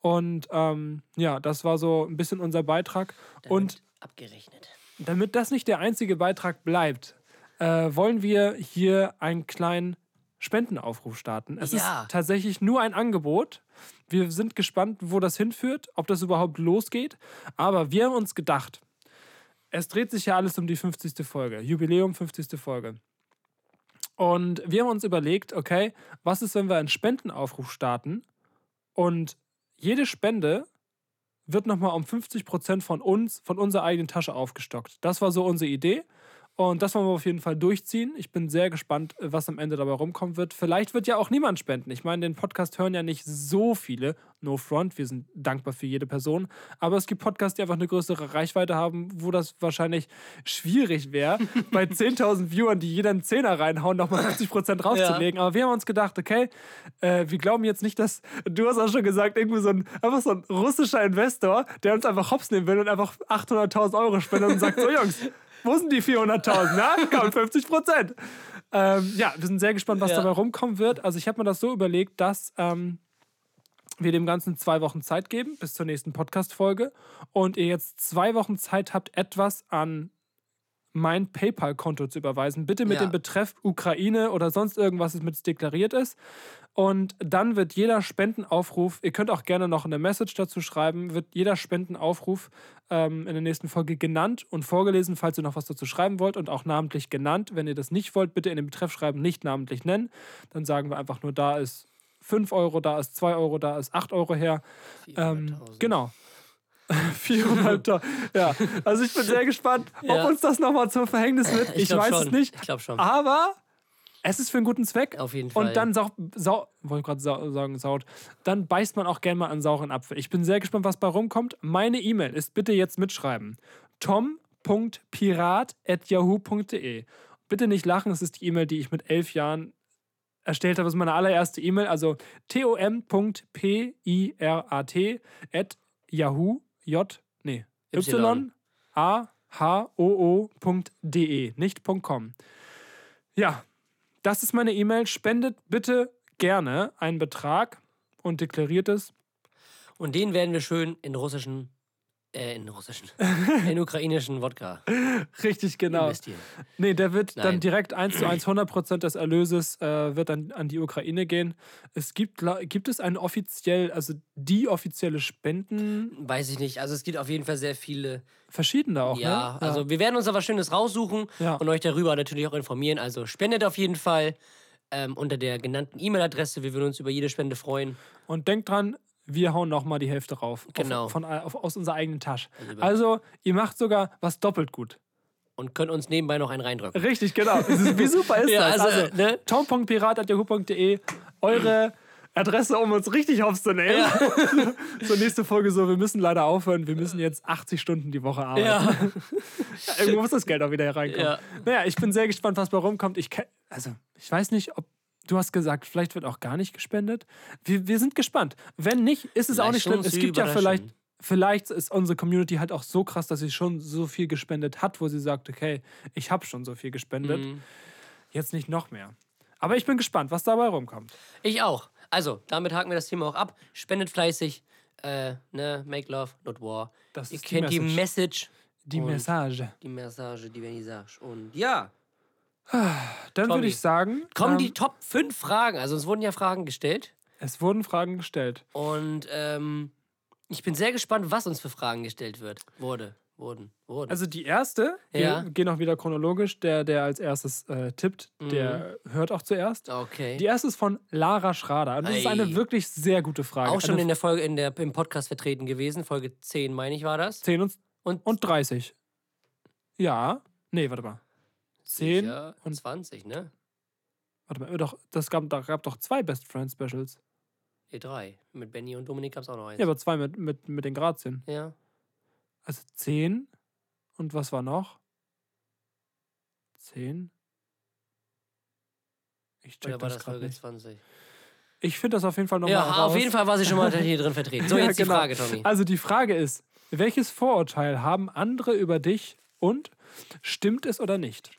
Und ähm, ja, das war so ein bisschen unser Beitrag. Damit Und abgerechnet. damit das nicht der einzige Beitrag bleibt, äh, wollen wir hier einen kleinen Spendenaufruf starten. Es Ja. ist tatsächlich nur ein Angebot. Wir sind gespannt, wo das hinführt, ob das überhaupt losgeht. Aber wir haben uns gedacht, es dreht sich ja alles um die 50. Folge, Jubiläum 50. Folge. Und wir haben uns überlegt, okay, was ist, wenn wir einen Spendenaufruf starten und jede Spende wird nochmal um 50% von uns, von unserer eigenen Tasche aufgestockt. Das war so unsere Idee. Und das wollen wir auf jeden Fall durchziehen. Ich bin sehr gespannt, was am Ende dabei rumkommen wird. Vielleicht wird ja auch niemand spenden. Ich meine, den Podcast hören ja nicht so viele. No front, wir sind dankbar für jede Person. Aber es gibt Podcasts, die einfach eine größere Reichweite haben, wo das wahrscheinlich schwierig wäre, bei 10.000 Viewern, die jeder einen Zehner reinhauen, nochmal 50% draufzulegen. Aber wir haben uns gedacht, okay, äh, wir glauben jetzt nicht, dass, du hast auch schon gesagt, irgendwie so ein, einfach so ein russischer Investor, der uns einfach hops nehmen will und einfach 800.000 Euro spendet und sagt, so Jungs, wo sind die 400.000? Na, komm, 50 Prozent. Ähm, ja, wir sind sehr gespannt, was Ja. dabei rumkommen wird. Also ich habe mir das so überlegt, dass ähm, wir dem Ganzen zwei Wochen Zeit geben bis zur nächsten Podcast-Folge und ihr jetzt zwei Wochen Zeit habt, etwas an mein PayPal-Konto zu überweisen. Bitte mit Ja. dem Betreff Ukraine oder sonst irgendwas, das mit deklariert ist. Und dann wird jeder Spendenaufruf, ihr könnt auch gerne noch eine Message dazu schreiben, wird jeder Spendenaufruf ähm, in der nächsten Folge genannt und vorgelesen, falls ihr noch was dazu schreiben wollt und auch namentlich genannt. Wenn ihr das nicht wollt, bitte in den Betreff schreiben, nicht namentlich nennen. Dann sagen wir einfach nur, da ist 5 Euro, da ist 2 Euro, da ist 8 Euro her. Ähm, 400.000. genau. 400. ja, also ich bin sehr gespannt, Ja. ob uns das nochmal zum Verhängnis wird. Ich, glaub weiß schon. es nicht. Ich glaube schon. Aber es ist für einen guten Zweck. Auf jeden Fall. Und dann sau, sau wollte gerade sau, sagen, saut, dann beißt man auch gerne mal einen sauren Apfel. Ich bin sehr gespannt, was bei rumkommt. Meine E-Mail ist bitte jetzt mitschreiben. tom.pirat.yahoo.de. Bitte nicht lachen, es ist die E-Mail, die ich mit elf Jahren erstellt habe. Das ist meine allererste E-Mail. Also tom.pirat at yahoo, j, nee, y, a, h, o, o.de, nicht .com. Ja, das ist meine E-Mail. Spendet bitte gerne einen Betrag und deklariert es. Und den werden wir schön in russischen, äh, in russischen, in ukrainischen Wodka Richtig, genau. investieren. Nee, der wird dann Nein. direkt 1 zu 1, 100% des Erlöses äh, wird dann an die Ukraine gehen. Es gibt, gibt es einen offiziell, also die offizielle Spenden, Weiß ich nicht. Also es gibt auf jeden Fall sehr viele. verschiedene auch, ja, ne? also wir werden uns da was Schönes raussuchen Ja. und euch darüber natürlich auch informieren. Also spendet auf jeden Fall ähm, unter der genannten E-Mail-Adresse. Wir würden uns über jede Spende freuen. Und denkt dran, wir hauen nochmal die Hälfte rauf. Genau. Auf, von, auf, aus unserer eigenen Tasche. über- Also, ihr macht sogar was doppelt gut. Und könnt uns nebenbei noch einen reindrücken. Richtig, genau. Wie super ist Ja, das? also, Also, ne? tom.pirat.yahoo.de, eure Adresse, um uns richtig hops zu nehmen. so, nächste Folge so, wir müssen leider aufhören, wir müssen jetzt 80 Stunden die Woche arbeiten. Ja. Irgendwo muss das Geld auch wieder hereinkommen. Ja. Naja, ich bin sehr gespannt, was bei rumkommt. Ich, also, ich weiß nicht, ob. Du hast gesagt, vielleicht wird auch gar nicht gespendet. Wir, wir sind gespannt. Wenn nicht, ist es auch Lasst nicht schlimm. Es gibt ja vielleicht, vielleicht ist unsere Community halt auch so krass, dass sie schon so viel gespendet hat, wo sie sagt, okay, ich habe schon so viel gespendet. Mhm. Jetzt nicht noch mehr. Aber ich bin gespannt, was dabei rumkommt. Ich auch. Also, damit haken wir das Thema auch ab. Spendet fleißig. Äh, ne, make love, not war. Das Ihr kennt die Message. Die Message. Die Message, die Vernissage. Und ja, Dann Tommy, würde ich sagen, kommen ähm, die Top 5 Fragen. Also, es wurden ja Fragen gestellt. es wurden Fragen gestellt. Und ähm, ich bin sehr gespannt, was uns für Fragen gestellt wird. Wurde, wurden, wurden. Also die erste, Ja. wir gehen auch wieder chronologisch, der, der als erstes äh, tippt, der hört auch zuerst. okay. Die erste ist von Lara Schrader. Und das ist Ei. eine wirklich sehr gute Frage. auch schon eine in der Folge, in der, im Podcast vertreten gewesen. Folge 10, meine ich, war das. 10 und, Und, und 30. Ja. Nee, warte mal. 10 sicher und 20, ne? warte mal, doch, das gab, da gab doch zwei Best Friends Specials. Nee, drei. Mit Benny und Dominik gab es auch noch eins. Ja, aber zwei mit, mit, mit den Grazien. ja. Also 10 und was war noch? 10? Ich check Oder war das das Folge nicht. 20? Ich finde das auf jeden Fall nochmal Ja, raus. auf jeden Fall war sie schon mal hier drin vertreten. So, Ja, jetzt genau. die Frage, Tommy. Also die Frage ist, welches Vorurteil haben andere über dich und stimmt es oder nicht?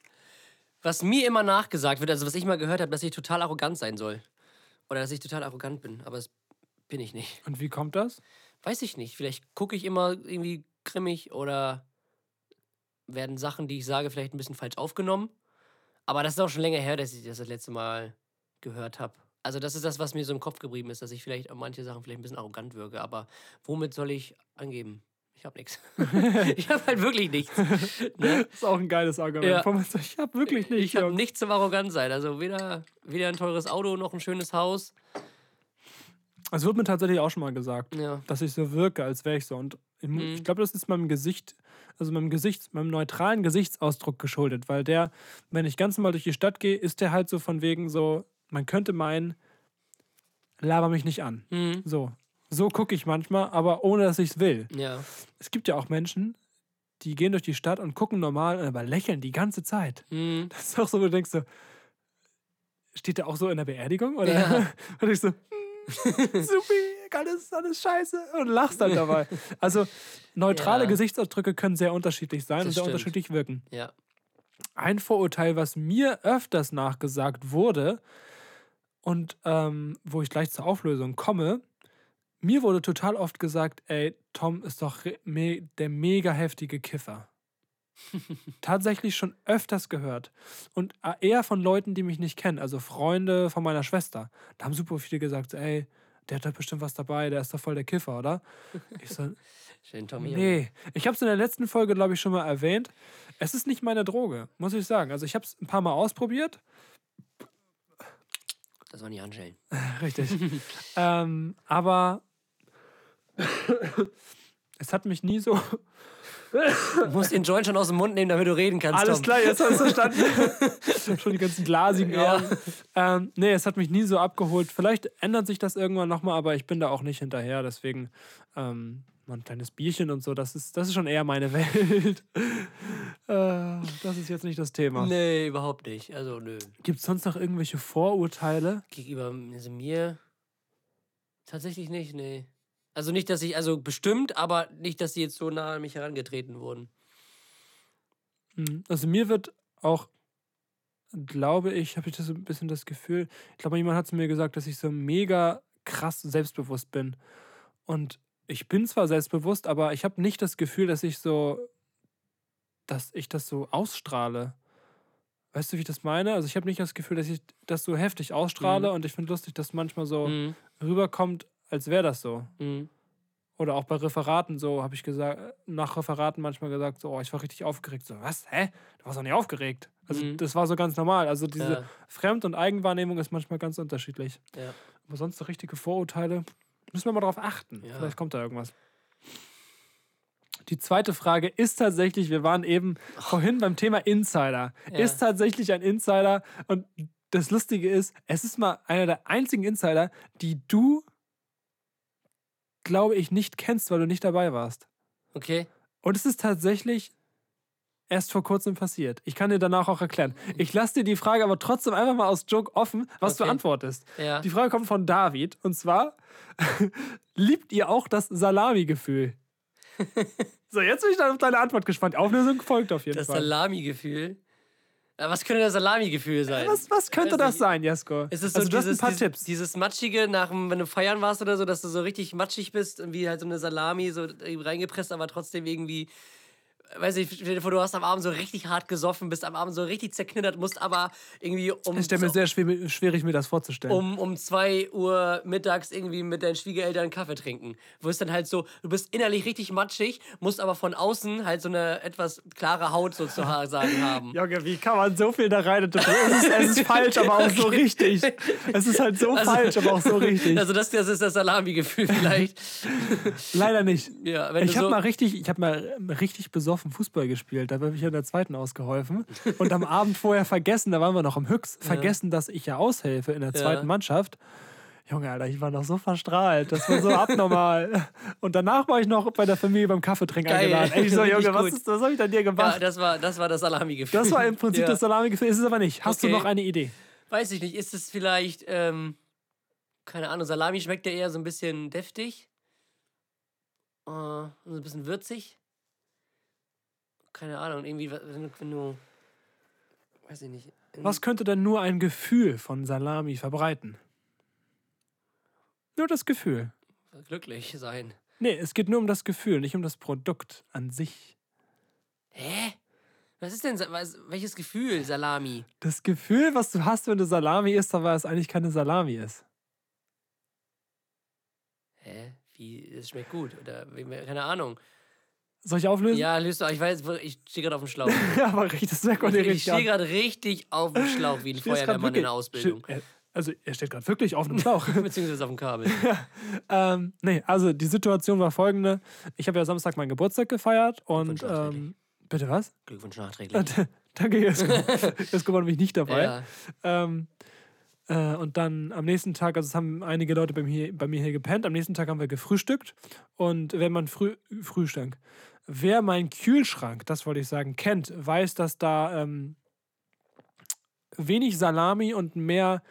Was mir immer nachgesagt wird, also was ich mal gehört habe, dass ich total arrogant sein soll. Oder dass ich total arrogant bin. Aber das bin ich nicht. Und wie kommt das? Weiß ich nicht. Vielleicht gucke ich immer irgendwie grimmig oder werden Sachen, die ich sage, vielleicht ein bisschen falsch aufgenommen. Aber das ist auch schon länger her, dass ich das das letzte Mal gehört habe. Also das ist das, was mir so im Kopf geblieben ist, dass ich vielleicht auf manche Sachen vielleicht ein bisschen arrogant wirke. Aber womit soll ich angeben? Ich habe nichts. ich habe halt wirklich nichts. Ne? Das ist auch ein geiles Argument. Ja. Ich habe wirklich nicht. Ich habe nichts zum arrogant sein. Also weder, weder ein teures Auto noch ein schönes Haus. Es wird mir tatsächlich auch schon mal gesagt, Ja. dass ich so wirke, als wäre ich so. Und ich, Mhm. ich glaube, das ist meinem Gesicht, also meinem Gesicht, meinem neutralen Gesichtsausdruck geschuldet, weil der, wenn ich ganz normal durch die Stadt gehe, ist der halt so von wegen so, man könnte meinen, laber mich nicht an. Mhm. So. So gucke ich manchmal, aber ohne dass ich es will. Ja. Es gibt ja auch Menschen, die gehen durch die Stadt und gucken normal, aber lächeln die ganze Zeit. Mhm. Das ist auch so, wo du denkst so, steht der auch so in der Beerdigung? Oder Ja. und ich so, hm, supi, alles, alles scheiße und lachst halt dabei. Also neutrale Ja. Gesichtsausdrücke können sehr unterschiedlich sein Das und sehr stimmt. unterschiedlich wirken. Ja. Ein Vorurteil, was mir öfters nachgesagt wurde und ähm, wo ich gleich zur Auflösung komme, mir wurde total oft gesagt, ey, Tom ist doch me der mega heftige Kiffer. Tatsächlich schon öfters gehört. Und äh, eher von Leuten, die mich nicht kennen, also Freunde von meiner Schwester. Da haben super viele gesagt, ey, der hat da bestimmt was dabei, der ist doch voll der Kiffer, oder? Ich so, Schön, Tommy. Nee, ich habe es in der letzten Folge, glaube ich, schon mal erwähnt. Es ist nicht meine Droge, muss ich sagen. Also ich habe es ein paar Mal ausprobiert. Das war nicht Handschellen. Richtig. ähm, aber es hat mich nie so. Du musst den Joint schon aus dem Mund nehmen, damit du reden kannst, Alles Tom. klar, jetzt hast du verstanden. ich habe schon die ganzen glasigen Ja. Augen. Ähm, nee, es hat mich nie so abgeholt. Vielleicht ändert sich das irgendwann nochmal, aber ich bin da auch nicht hinterher. Deswegen, ähm, mal ein kleines Bierchen und so, das ist, das ist schon eher meine Welt. äh, das ist jetzt nicht das Thema. Nee, überhaupt nicht. Also, nö. Gibt es sonst noch irgendwelche Vorurteile? Gegenüber also mir tatsächlich nicht, nee. Also nicht, dass ich, also bestimmt, aber nicht, dass die jetzt so nah an mich herangetreten wurden. Mhm. Also mir wird auch, glaube ich, habe ich das so ein bisschen das Gefühl, ich glaube, jemand hat zu mir gesagt, dass ich so mega krass selbstbewusst bin. Und ich bin zwar selbstbewusst, aber ich habe nicht das Gefühl, dass ich so, dass ich das so ausstrahle. Weißt du, wie ich das meine? Also ich habe nicht das Gefühl, dass ich das so heftig ausstrahle Mhm. und ich finde lustig, dass manchmal so Mhm. rüberkommt, als wäre das so. Mhm. Oder auch bei Referaten so, habe ich gesagt, nach Referaten manchmal gesagt, so, oh, ich war richtig aufgeregt. So, was? Hä? Du warst doch nicht aufgeregt. Also Mhm. das war so ganz normal. Also diese Ja. Fremd- und Eigenwahrnehmung ist manchmal ganz unterschiedlich. Ja. Aber sonst so richtige Vorurteile, müssen wir mal drauf achten. Ja. Vielleicht kommt da irgendwas. Die zweite Frage ist tatsächlich, wir waren eben vorhin beim Thema Insider. Ja. Ist tatsächlich ein Insider und das Lustige ist, es ist mal einer der einzigen Insider, die du, glaube ich, nicht kennst, weil du nicht dabei warst. Okay. Und es ist tatsächlich erst vor kurzem passiert. Ich kann dir danach auch erklären. Ich lasse dir die Frage aber trotzdem einfach mal aus Joke offen, was du Okay. antwortest. Ja. Die Frage kommt von David und zwar: Liebt ihr auch das Salami-Gefühl? so, jetzt bin ich dann auf deine Antwort gespannt. Auflösung folgt auf jeden Das Fall. Salami-Gefühl. Ja, Was könnte das Salami-Gefühl sein? Was, was könnte das sein, Jesko? Ist es so also, du hast dieses, ein paar dieses, Tipps. dieses Matschige, nach, dem- wenn du feiern warst oder so, dass du so richtig matschig bist und wie halt so eine Salami so irgendwie reingepresst, aber trotzdem irgendwie, weiß ich, stell dir vor, du hast am Abend so richtig hart gesoffen, bist am Abend so richtig zerknittert, musst aber irgendwie um, Ich stelle mir so, sehr schwer, schwierig, mir das vorzustellen. um, um 2 Uhr mittags irgendwie mit deinen Schwiegereltern Kaffee trinken. Wo es dann halt so, du bist innerlich richtig matschig, musst aber von außen halt so eine etwas klare Haut sozusagen haben. Junge, wie kann man so viel da rein? Es ist, es ist falsch, aber auch so richtig. Es ist halt so Also- falsch, aber auch so richtig. Also das, das ist das Salami-Gefühl vielleicht. Leider nicht. Ja, wenn Ich du habe so, mal richtig, ich habe mal richtig besoffen Fußball gespielt. Da habe ich in der zweiten ausgeholfen. Und am Abend vorher vergessen, da waren wir noch im Höchst, vergessen, dass ich ja aushelfe in der zweiten Ja. Mannschaft. Junge, Alter, ich war noch so verstrahlt. Das war so abnormal. Und danach war ich noch bei der Familie beim Kaffeetrinken eingeladen. Ey, ich so, Junge, was, ist, was habe ich denn dir ja, gemacht? das war das, war das Salami-Gefühl. das war im Prinzip ja. das Salami-Gefühl. Ist es aber nicht. Hast Okay. du noch eine Idee? Weiß ich nicht, ist es vielleicht, ähm, keine Ahnung, Salami schmeckt ja eher so ein bisschen deftig. Äh, so ein bisschen würzig. Keine Ahnung, irgendwie, wenn du, wenn du weiß ich nicht. Was könnte denn nur ein Gefühl von Salami verbreiten? Nur das Gefühl. glücklich sein. Nee, es geht nur um das Gefühl, nicht um das Produkt an sich. Hä? Was ist denn, was, welches Gefühl, Salami? Das Gefühl, was du hast, wenn du Salami isst, aber es eigentlich keine Salami ist. Hä? Wie, es schmeckt gut oder, keine Ahnung. Soll ich auflösen? Ja, löst ich weiß, ich stehe gerade auf dem Schlauch. Ja, aber richtig, das merkt man Ich, ich stehe gerade richtig auf dem Schlauch, wie ein Feuerwehrmann in der Ausbildung. Also, er steht gerade wirklich auf einem Schlauch. Beziehungsweise auf dem Kabel. ähm, nee, also die Situation war folgende. Ich habe ja Samstag meinen Geburtstag gefeiert und. Ähm, bitte was? Glückwunsch nachträglich. Danke. Jesko war nämlich nicht dabei. Ja. Ähm, äh, und dann am nächsten Tag, also es haben einige Leute bei mir, bei mir hier gepennt, am nächsten Tag haben wir gefrühstückt. Und wenn man früh, Frühstück, wer meinen Kühlschrank, das wollte ich sagen, kennt, weiß, dass da ähm, wenig Salami und mehr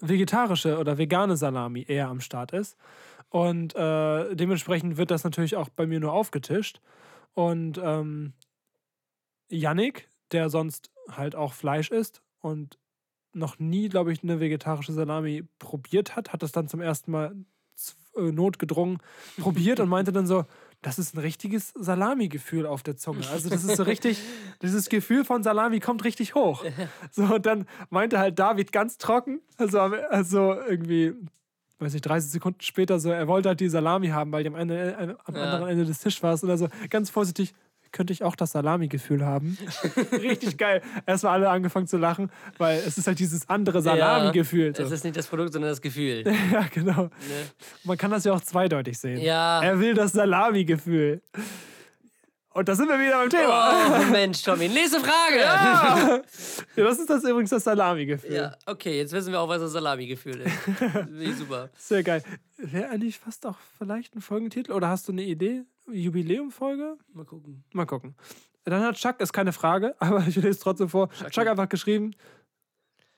vegetarische oder vegane Salami eher am Start ist. Und äh, dementsprechend wird das natürlich auch bei mir nur aufgetischt. Und ähm, Yannick, der sonst halt auch Fleisch isst und noch nie, glaube ich, eine vegetarische Salami probiert hat, hat das dann zum ersten Mal äh, notgedrungen probiert und meinte dann so, das ist ein richtiges Salami-Gefühl auf der Zunge. Also das ist so richtig, dieses Gefühl von Salami kommt richtig hoch. So, und dann meinte halt David ganz trocken, also, also irgendwie, weiß nicht, 30 Sekunden später so, er wollte halt die Salami haben, weil die am, Ende, äh, am Ja. anderen Ende des Tisches war es oder so, ganz vorsichtig, könnte ich auch das Salami-Gefühl haben. Richtig geil. Erstmal alle angefangen zu lachen, weil es ist halt dieses andere Salami-Gefühl. Es So. ist nicht das Produkt, sondern das Gefühl. Ja, genau. Ne? Man kann das ja auch zweideutig sehen. Ja. Er will das Salami-Gefühl. Und da sind wir wieder beim Thema. Oh, Mensch, Tommy. Nächste Frage. Ja, das ist das übrigens das Salami-Gefühl. Ja, okay, jetzt wissen wir auch, was das Salami-Gefühl ist. Wie super. Sehr geil. Wäre eigentlich fast auch vielleicht ein Folgentitel oder hast du eine Idee? Jubiläumfolge? Mal gucken. Mal gucken. Dann hat Chuck, ist keine Frage, aber ich lese es trotzdem vor. Chuck, einfach geschrieben.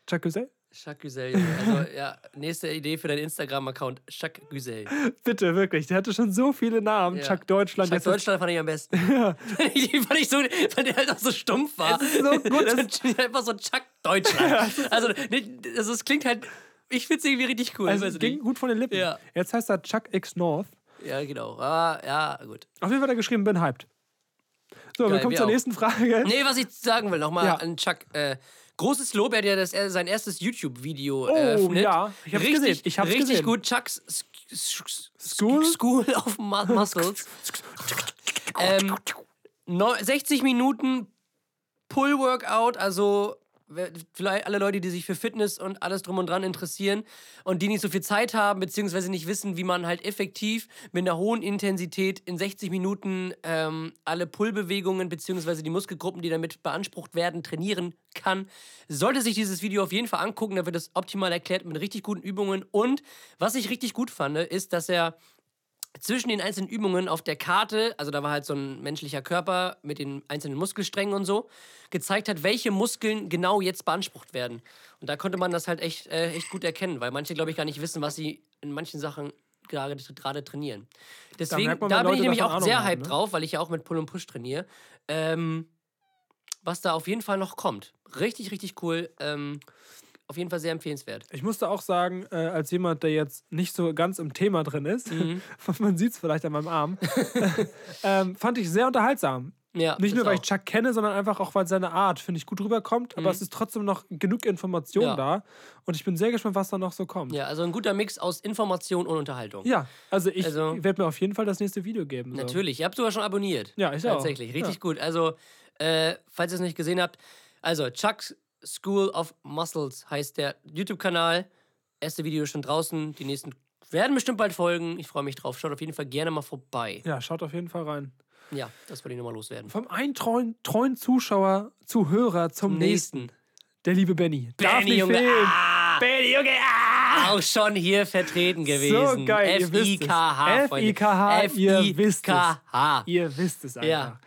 Chuck Güsel? Chuck Güzel. Also, ja, nächste Idee für deinen Instagram-Account: Chuck Güzel. Bitte, wirklich. Der hatte schon so viele Namen. Ja. Chuck Deutschland. Chuck Deutschland fand ich am besten. Die fand ich so, weil der halt auch so stumpf war. Es ist so gut, Einfach so Chuck Deutschland. Also, nee, also, es klingt halt, ich finde es irgendwie richtig cool. Also, es ging nicht. gut von den Lippen. Ja. Jetzt heißt er Chuck X North. Ja, genau. Ah, ja, gut. Auf jeden Fall hat er geschrieben, bin hyped. So, wir Geil, kommen wir zur auch. nächsten Frage. Nee, was ich sagen will, nochmal Ja. an Chuck. Äh, großes Lob, er hat ja das, er, sein erstes YouTube-Video Oh, eröffnet. ja, ich hab's richtig, gesehen, ich hab's richtig gesehen. gut. Chucks School? School of Mu- Muscles. ähm, neu- 60 Minuten Pull-Workout, also vielleicht alle Leute, die sich für Fitness und alles drum und dran interessieren und die nicht so viel Zeit haben, beziehungsweise nicht wissen, wie man halt effektiv mit einer hohen Intensität in 60 Minuten ähm, alle Pull-Bewegungen, beziehungsweise die Muskelgruppen, die damit beansprucht werden, trainieren kann, sollte sich dieses Video auf jeden Fall angucken. Da wird das optimal erklärt mit richtig guten Übungen. Und was ich richtig gut fand, ist, dass er zwischen den einzelnen Übungen auf der Karte, also da war halt so ein menschlicher Körper mit den einzelnen Muskelsträngen und so, gezeigt hat, welche Muskeln genau jetzt beansprucht werden. Und da konnte man das halt echt, äh, echt gut erkennen, weil manche, glaube ich, gar nicht wissen, was sie in manchen Sachen gerade, gerade trainieren. Deswegen, merkt man, da bin ich nämlich auch Ahnung sehr hyped ne? drauf, weil ich ja auch mit Pull und Push trainiere. Ähm, was da auf jeden Fall noch kommt. Richtig, richtig cool. Ähm, auf jeden Fall sehr empfehlenswert. Ich musste auch sagen, äh, als jemand, der jetzt nicht so ganz im Thema drin ist, Mhm. man sieht es vielleicht an meinem Arm, ähm, fand ich sehr unterhaltsam. Ja, Nicht nur, weil auch. ich Chuck kenne, sondern einfach auch, weil seine Art, finde ich, gut rüberkommt. Aber es ist trotzdem noch genug Information Mhm. Ja. da. Und ich bin sehr gespannt, was da noch so kommt. Ja, also ein guter Mix aus Information und Unterhaltung. Ja, also ich Also- werde mir auf jeden Fall das nächste Video geben. So. Natürlich, ihr habt sogar schon abonniert. Ja, ich auch. Tatsächlich, richtig Ja. gut. Also, äh, falls ihr es nicht gesehen habt, also Chuck's School of Muscles heißt der YouTube-Kanal. Erste Video ist schon draußen, die nächsten werden bestimmt bald folgen. Ich freue mich drauf. Schaut auf jeden Fall gerne mal vorbei. Ja, schaut auf jeden Fall rein. Ja, das wollte ich nochmal loswerden. Vom einen treuen, treuen Zuschauer, Zuhörer zum nächsten. Nächsten. Der liebe Benny. Benny, Junge. Ah, Benny, Junge. Ah! auch schon hier vertreten gewesen. So geil. F-I-K-H. Freunde. F-I-K-H, ihr wisst es. F-I-K-H. Ihr wisst es einfach. Ja.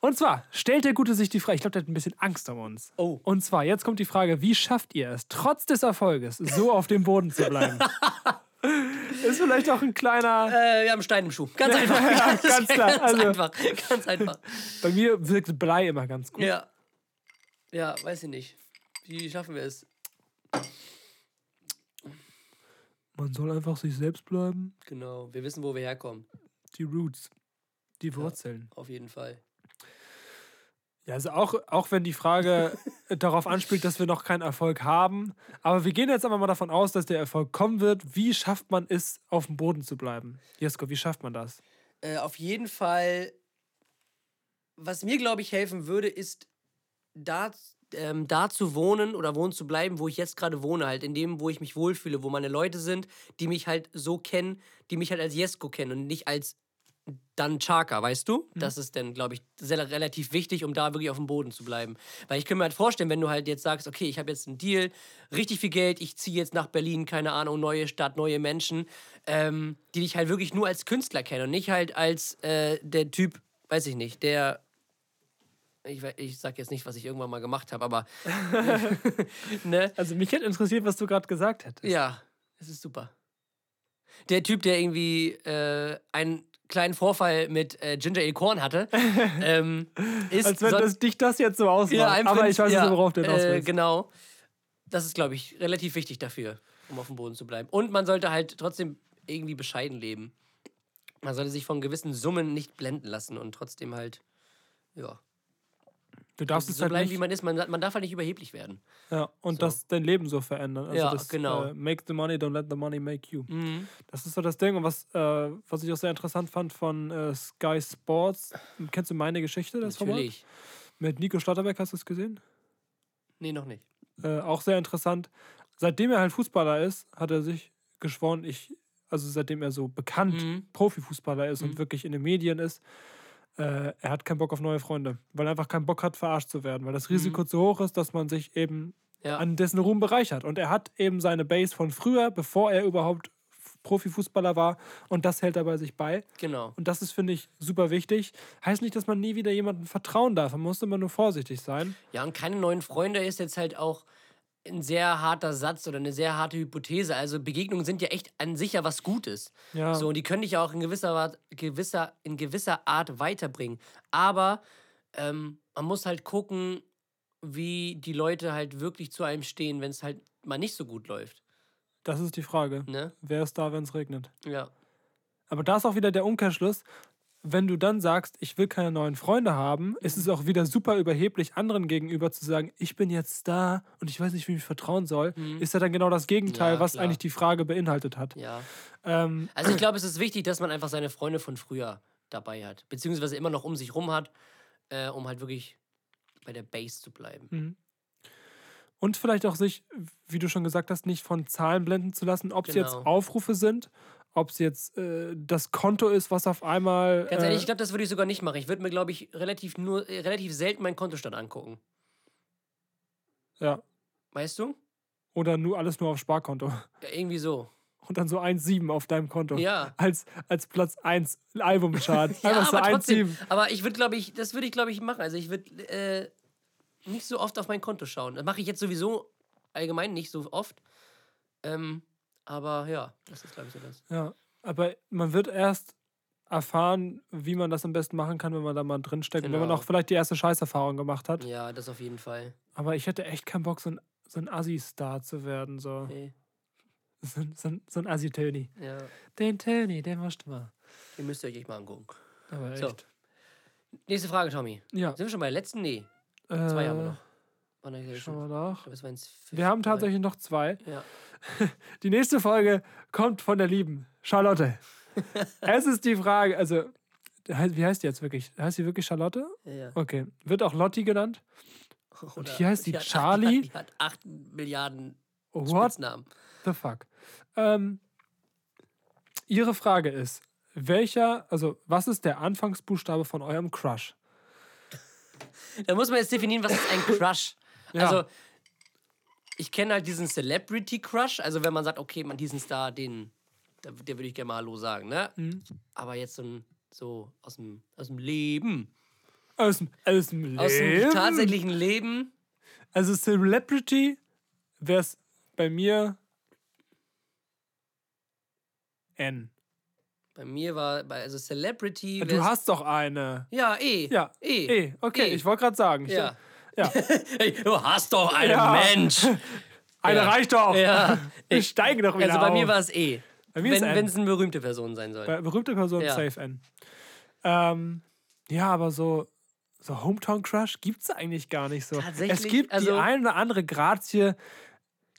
Und zwar stellt der Gute sich die Frage, ich glaube, der hat ein bisschen Angst um uns. Oh. Und zwar, jetzt kommt die Frage, wie schafft ihr es, trotz des Erfolges, so auf dem Boden zu bleiben? Ist vielleicht auch ein kleiner. Äh, wir haben Stein im Schuh. Ganz einfach. Ja, ganz klar. Ganz Also- einfach. Ganz einfach. Bei mir wirkt Blei immer ganz gut. Ja. Ja, weiß ich nicht. Wie schaffen wir es? Man soll einfach sich selbst bleiben. Genau. Wir wissen, wo wir herkommen. Die Roots, die Wurzeln. Auf jeden Fall. Ja, also auch, auch wenn die Frage darauf anspielt, dass wir noch keinen Erfolg haben. Aber wir gehen jetzt einfach mal davon aus, dass der Erfolg kommen wird. Wie schafft man es, auf dem Boden zu bleiben? Jesko, wie schafft man das? Äh, auf jeden Fall, was mir, glaube ich, helfen würde, ist da, ähm, da zu wohnen oder wohnen zu bleiben, wo ich jetzt gerade wohne, halt in dem, wo ich mich wohlfühle, wo meine Leute sind, die mich halt so kennen, die mich halt als Jesko kennen und nicht als dann Chaka, weißt du? Das ist dann, glaube ich, sehr, relativ wichtig, um da wirklich auf dem Boden zu bleiben. Weil ich kann mir halt vorstellen, wenn du halt jetzt sagst, okay, ich habe jetzt einen Deal, richtig viel Geld, ich ziehe jetzt nach Berlin, keine Ahnung, neue Stadt, neue Menschen, ähm, die dich halt wirklich nur als Künstler kennen und nicht halt als äh, der Typ, weiß ich nicht, der. Ich, ich sag jetzt nicht, was ich irgendwann mal gemacht habe, aber. ne? Also mich hätte interessiert, was du gerade gesagt hättest. Ja, es ist super. Der Typ, der irgendwie äh, einen kleinen Vorfall mit äh, Ginger Ale Corn hatte, ähm, ist. Als wenn das, dich das jetzt so ausmacht. ja, Aber ich weiß ja, nicht, worauf du hinaus äh. Genau. Das ist, glaube ich, relativ wichtig dafür, um auf dem Boden zu bleiben. Und man sollte halt trotzdem irgendwie bescheiden leben. Man sollte sich von gewissen Summen nicht blenden lassen und trotzdem halt, ja, Du darfst es so halt bleiben, nicht. wie man ist. Man, man darf halt nicht überheblich werden. Ja, und das dein Leben so verändern. Also Ja, das, genau. Äh, make the money, don't let the money make you. Mhm. Das ist so das Ding. Und was, äh, was ich auch sehr interessant fand von äh, Sky Sports. Kennst du meine Geschichte, das Format? Natürlich. Mit Nico Schlotterbeck, hast du es gesehen? Nee, noch nicht. Äh, auch sehr interessant. Seitdem er halt Fußballer ist, hat er sich geschworen, ich, also seitdem er so bekannt Mhm. Profifußballer ist und wirklich in den Medien ist, äh, er hat keinen Bock auf neue Freunde, weil er einfach keinen Bock hat, verarscht zu werden, weil das Risiko zu hoch ist, dass man sich eben Ja. an dessen Ruhm bereichert. Und er hat eben seine Base von früher, bevor er überhaupt Profifußballer war, und das hält er bei sich bei. Genau. Und das ist, finde ich, super wichtig. Heißt nicht, dass man nie wieder jemandem vertrauen darf. Man muss immer nur vorsichtig sein. Ja, und keine neuen Freunde ist jetzt halt auch ein sehr harter Satz oder eine sehr harte Hypothese. Also Begegnungen sind ja echt an sich ja was Gutes. Ja. So, und die können dich ja auch in gewisser, Art- gewisser, in gewisser Art weiterbringen. Aber ähm, man muss halt gucken, wie die Leute halt wirklich zu einem stehen, wenn es halt mal nicht so gut läuft. Das ist die Frage. Ne? Wer ist da, wenn es regnet? Ja. Aber da ist auch wieder der Umkehrschluss. Wenn du dann sagst, ich will keine neuen Freunde haben, ist es auch wieder super überheblich, anderen gegenüber zu sagen, ich bin jetzt da und ich weiß nicht, wie ich vertrauen soll. Ist ja dann genau das Gegenteil, Ja, was klar. eigentlich die Frage beinhaltet hat. Ja. Ähm, Also ich glaube, es ist wichtig, dass man einfach seine Freunde von früher dabei hat. Beziehungsweise immer noch um sich rum hat, äh, um halt wirklich bei der Base zu bleiben. Und vielleicht auch sich, wie du schon gesagt hast, nicht von Zahlen blenden zu lassen, ob es jetzt Genau. Aufrufe sind, ob es jetzt äh, das Konto ist, was auf einmal. Ganz äh, ehrlich, ich glaube, das würde ich sogar nicht machen. Ich würde mir, glaube ich, relativ nur äh, relativ selten meinen Kontostand angucken. ja. Weißt du? Oder nur alles nur auf Sparkonto. Ja, irgendwie so. Und dann so 1,7 auf deinem Konto. Ja. Als, als Platz 1 Albumchart. Ja, Einfach so aber trotzdem. 1,7. Aber ich würde, glaube ich, das würde ich, glaube ich, machen. Also ich würde äh, nicht so oft auf mein Konto schauen. Das mache ich jetzt sowieso allgemein nicht so oft. Ähm, aber ja, das ist, glaube ich, so das. Ja. Aber man wird erst erfahren, wie man das am besten machen kann, wenn man da mal drinsteckt. Und wenn man Genau. auch vielleicht die erste Scheißerfahrung gemacht hat. Ja, das auf jeden Fall. Aber ich hätte echt keinen Bock, so ein, so ein Assi-Star zu werden. So, Nee. so, ein- so, so ein Assi-Töni. Ja, Den Töni, den musst du mal. ihr müsst euch echt mal angucken. Aber So. echt. Nächste Frage, Tommy. Ja. Sind wir schon bei der letzten? Nee. Zwei haben wir Äh, noch. Oh, nein, Schauen wir nach. Jetzt Wir haben tatsächlich noch zwei. Ja. Die nächste Folge kommt von der lieben Charlotte. es ist die Frage, also, wie heißt die jetzt wirklich? Heißt sie wirklich Charlotte? Ja. Okay. Wird auch Lotti genannt? Oder hier heißt die hat acht- Charlie? Die hat acht Milliarden What Spitznamen. the fuck? Ähm, ihre Frage ist, welcher, also, was ist der Anfangsbuchstabe von eurem Crush? Da muss man jetzt definieren, was ist ein Crush? Ja. Also, ich kenne halt diesen Celebrity Crush. Also, wenn man sagt, okay, man, diesen Star, den, der, der würde ich gerne mal Hallo sagen, ne? Mhm. Aber jetzt so, ein, so aus, dem, aus dem Leben. Aus dem, aus dem Aus dem Leben? tatsächlichen Leben. Also Celebrity wäre es bei mir N. Bei mir war, bei, also Celebrity. Du hast doch eine. Ja, E. Ja, E. E. Okay, E. ich wollte gerade sagen. Ja. Ja. Hey, du hast doch einen Ja. Mensch. Eine Ja. reicht doch. Ja. Ich steige doch wieder Also bei auf. mir war es E. Bei mir wenn es eine berühmte Person sein soll. Bei berühmte Person Ja. safe N. Ähm, ja, aber so, so Hometown Crush gibt es eigentlich gar nicht so. Tatsächlich, Es gibt also- die eine oder andere Grazie.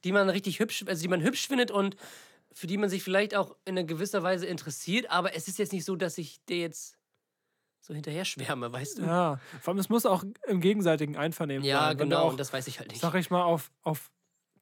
die man richtig hübsch, also die man hübsch findet und für die man sich vielleicht auch in einer gewisser Weise interessiert, aber es ist jetzt nicht so, dass ich dir jetzt so hinterher schwärme, weißt du? Ja, vor allem, es muss auch im gegenseitigen Einvernehmen Ja, sein. Du genau, auch und das weiß ich halt nicht. sag ich mal, auf, auf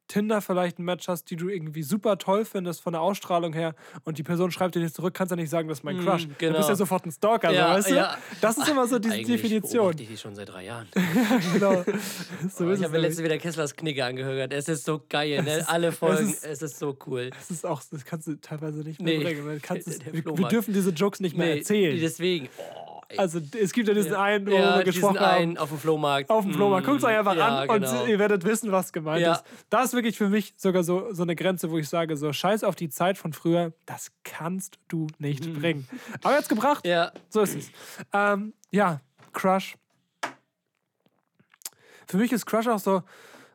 Tinder vielleicht ein Match hast, die du irgendwie super toll findest von der Ausstrahlung her und die Person schreibt dir nicht zurück, kannst ja nicht sagen, das ist mein Mm, Crush. Du genau. bist ja sofort ein Stalker, Ja, so, weißt ja. du? Das ist immer so diese Eigentlich Definition. ich die schon seit drei Jahren. genau. So Oh, ist ich es habe letztens wieder Kesslers Knigge angehört. Es ist so geil, ne? Alle Folgen, ist- es ist so cool. Das ist auch, das kannst du teilweise nicht mehr Nee. bringen. du es, wir, wir dürfen diese Jokes nicht mehr Nee, erzählen. Deswegen. Oh, ey. Also es gibt ja diesen einen, wo ja, wir gesprochen haben. einen auf dem Flohmarkt. Auf dem Flohmarkt. Guckt es euch einfach ja, an genau. und ihr werdet wissen, was gemeint Ja. ist. Da ist wirklich für mich sogar so, so eine Grenze, wo ich sage, so scheiß auf die Zeit von früher, das kannst du nicht bringen. Aber jetzt gebracht. Ja, so ist es. Ähm, ja, Crush. Für mich ist Crush auch so,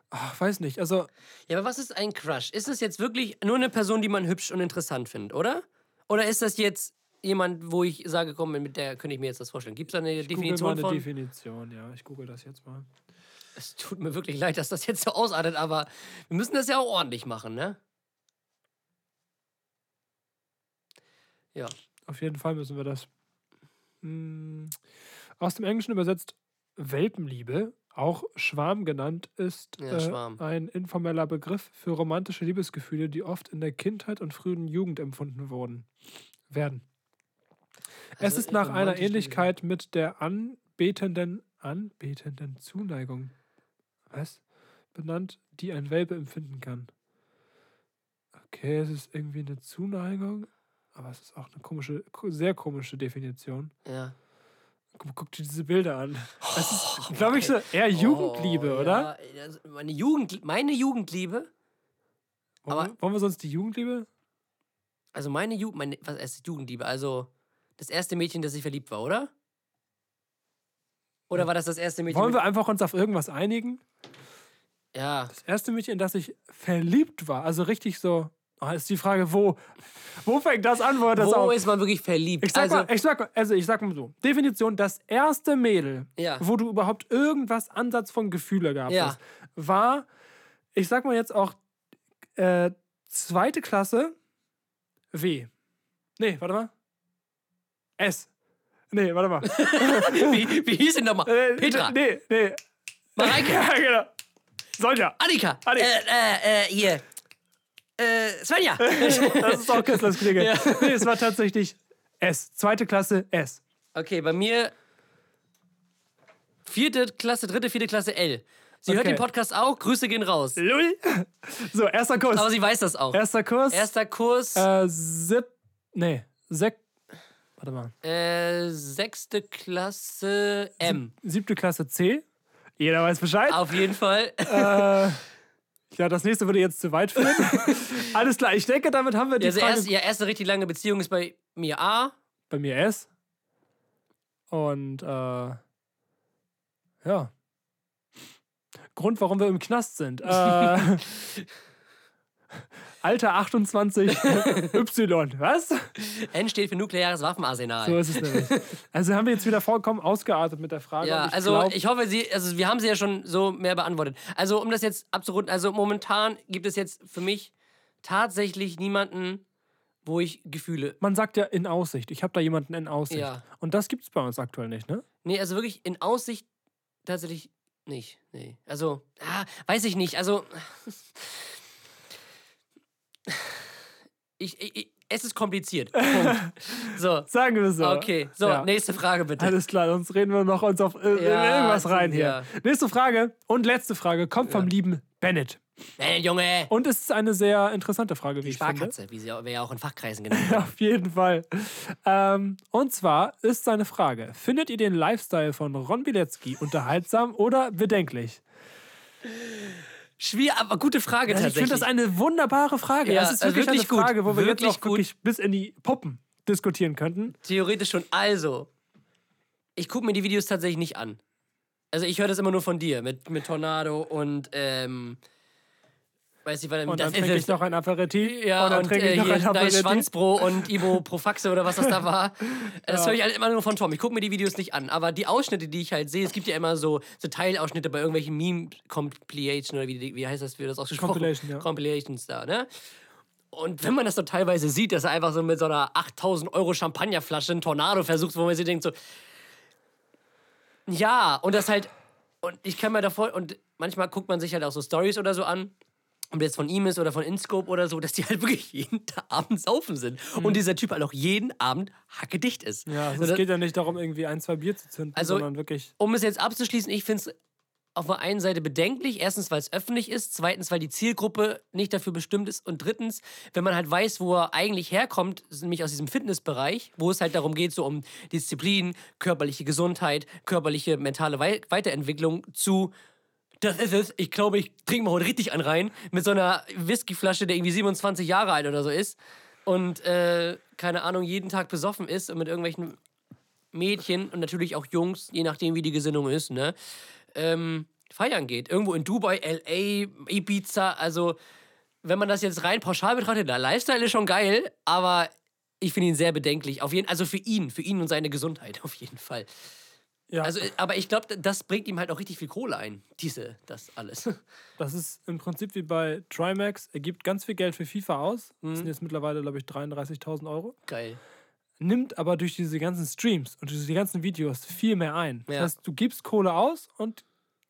ach, weiß nicht, also Ja, aber was ist ein Crush? Ist es jetzt wirklich nur eine Person, die man hübsch und interessant findet, oder? Oder ist das jetzt jemand, wo ich sage, komm, mit der könnte ich mir jetzt das vorstellen? Gibt es da eine ich google mal Definition eine von? Definition, ja, ich google das jetzt mal. es tut mir wirklich leid, dass das jetzt so ausartet, aber wir müssen das ja auch ordentlich machen, ne? Ja. Auf jeden Fall müssen wir das. Hm, Aus dem Englischen übersetzt Welpenliebe, auch Schwarm genannt, ist Ja, äh, Schwarm. ein informeller Begriff für romantische Liebesgefühle, die oft in der Kindheit und frühen Jugend empfunden wurden. Werden. Es Also, ist nach einer Ähnlichkeit mit der anbetenden, anbetenden Zuneigung. Was? Benannt, die ein Welpe empfinden kann. Okay, es ist irgendwie eine Zuneigung, aber es ist auch eine komische, ko- sehr komische Definition. Ja. Guck, dir diese Bilder an. Das ist, glaube ich, so eher Jugendliebe, Oh, oder? Ja, also meine, Jugend, meine Jugendliebe, Wollen, aber- wir, wollen wir sonst die Jugendliebe? also meine Jugend, meine, was ist Jugendliebe? Also das erste Mädchen, das ich verliebt war, oder? Oder war das das erste Mädchen? Wollen wir einfach uns auf irgendwas einigen? ja, Das erste Mädchen, in das ich verliebt war, also richtig so, ah, ist die Frage, wo, wo fängt das an, wo das wo auf? ist man wirklich verliebt? Ich sag, also, mal, ich sag mal, also ich sag mal so, Definition, das erste Mädel, Ja. wo du überhaupt irgendwas Ansatz von Gefühle gehabt Ja. hast, war, ich sag mal jetzt auch, äh, zweite Klasse W. Nee, warte mal. S. Nee, warte mal. wie, wie hieß denn nochmal? Äh, Petra, Nee, nee. Mareike, Ja, genau. Sonja. Annika, Annika. Äh, äh, äh, hier. Äh, Svenja. Das ist auch Kesslers Kollege. Nee, es war tatsächlich S. Zweite Klasse S. okay, bei mir vierte Klasse, dritte, vierte Klasse L. Sie hört Okay. den Podcast auch, Grüße gehen raus. Lull. So, erster Kurs. Aber sie weiß das auch. Erster Kurs. Erster Kurs, Äh, sieb. Nee, sek. Warte mal. äh, sechste Klasse M. Siebte Klasse C. Jeder weiß Bescheid. Auf jeden Fall. Äh, ja, das nächste würde jetzt zu weit führen. Alles klar, ich denke, damit haben wir die Also Frage erst, ja, erste richtig lange Beziehung ist bei mir A. bei mir S. Und äh, ja. Grund, warum wir im Knast sind. Äh, Alter 28 Y. Was? N steht für nukleares Waffenarsenal. So ist es nämlich. Also haben wir jetzt wieder vollkommen ausgeartet mit der Frage. Ja, und also glaub, ich hoffe, Sie, also wir haben sie ja schon so mehr beantwortet. Also um das jetzt abzurunden, also momentan gibt es jetzt für mich tatsächlich niemanden, wo ich Gefühle. man sagt ja in Aussicht. Ich habe da jemanden in Aussicht. Ja. Und das gibt es bei uns aktuell nicht, ne? Nee, also wirklich in Aussicht tatsächlich nicht. Nee. Also, ah, weiß ich nicht. Also. Ich, ich, es ist kompliziert. Punkt. So. Sagen wir so. Okay, so, Ja. nächste Frage bitte. Alles klar, sonst reden wir noch uns auf äh, Ja, irgendwas rein hier. ja. Nächste Frage und letzte Frage kommt vom lieben Bennett. Hey, Junge! Und es ist eine sehr interessante Frage, wie Die ich finde. Sparkatze, wie sie ja auch in Fachkreisen genannt wird. Auf jeden Fall. Ähm, und zwar ist seine Frage: Findet ihr den Lifestyle von Ron Bilecki unterhaltsam oder bedenklich? Schwierig, aber gute Frage Also ich tatsächlich. finde das eine wunderbare Frage. Ja, das ist äh, wirklich, wirklich eine gut. Frage, wo wir Wirklich jetzt auch wirklich bis in die Puppen diskutieren könnten. Theoretisch schon. Also, ich gucke mir die Videos tatsächlich nicht an. Also, ich höre das immer nur von dir mit, mit Tornado und, ähm. Weiß nicht, weil Und das dann trinke ich noch ein Aperitif. Ja, und dann trinke äh, ich noch hier ein Aperitif. Schwanzbro und Ibo Profaxe oder was das da war. Das höre ich halt immer nur von Tom. Ich gucke mir die Videos nicht an. Aber die Ausschnitte, die ich halt sehe, es gibt ja immer so, so Teilausschnitte bei irgendwelchen Meme-Compilation oder wie, wie heißt das, wie das ausgesprochen? Compilation, ja. Compilations da, ne? Und wenn man das so teilweise sieht, dass er einfach so mit so einer 8000 Euro Champagnerflasche einen Tornado versucht, wo man sich denkt so, ja, und das halt, und ich kann mir davor, und manchmal guckt man sich halt auch so Stories oder so an, ob das von ihm ist oder von InScope oder so, dass die halt wirklich jeden Abend saufen sind. Und dieser Typ halt auch jeden Abend hackedicht ist. Mhm. Ja, also So, es das- geht ja nicht darum, irgendwie ein, zwei Bier zu zünden, Also- sondern wirklich. um es jetzt abzuschließen, ich finde es auf der einen Seite bedenklich. Erstens, weil es öffentlich ist. Zweitens, weil die Zielgruppe nicht dafür bestimmt ist. Und drittens, wenn man halt weiß, wo er eigentlich herkommt, nämlich aus diesem Fitnessbereich, wo es halt darum geht, so um Disziplin, körperliche Gesundheit, körperliche, mentale Wei Weiterentwicklung zu. Das ist es. Ich glaube, ich trinke mal heute richtig an rein. Mit so einer Whiskyflasche, der irgendwie 27 Jahre alt oder so ist. Und, äh, keine Ahnung, jeden Tag besoffen ist und mit irgendwelchen Mädchen und natürlich auch Jungs, je nachdem wie die Gesinnung ist, ne, ähm, feiern geht. Irgendwo in Dubai, LA, Ibiza, also wenn man das jetzt rein pauschal betrachtet, der Lifestyle ist schon geil, aber ich finde ihn sehr bedenklich. Auf jeden, also für ihn, für ihn und seine Gesundheit auf jeden Fall. Ja, Also, äh, aber ich glaube, das bringt ihm halt auch richtig viel Kohle ein. Diese, das alles. das ist im Prinzip wie bei Trimax. Er gibt ganz viel Geld für FIFA aus. Mhm. Das sind jetzt mittlerweile, glaube ich, 33.000 Euro. Geil. Nimmt aber durch diese ganzen Streams und durch diese ganzen Videos viel mehr ein. Das Ja. heißt, du gibst Kohle aus und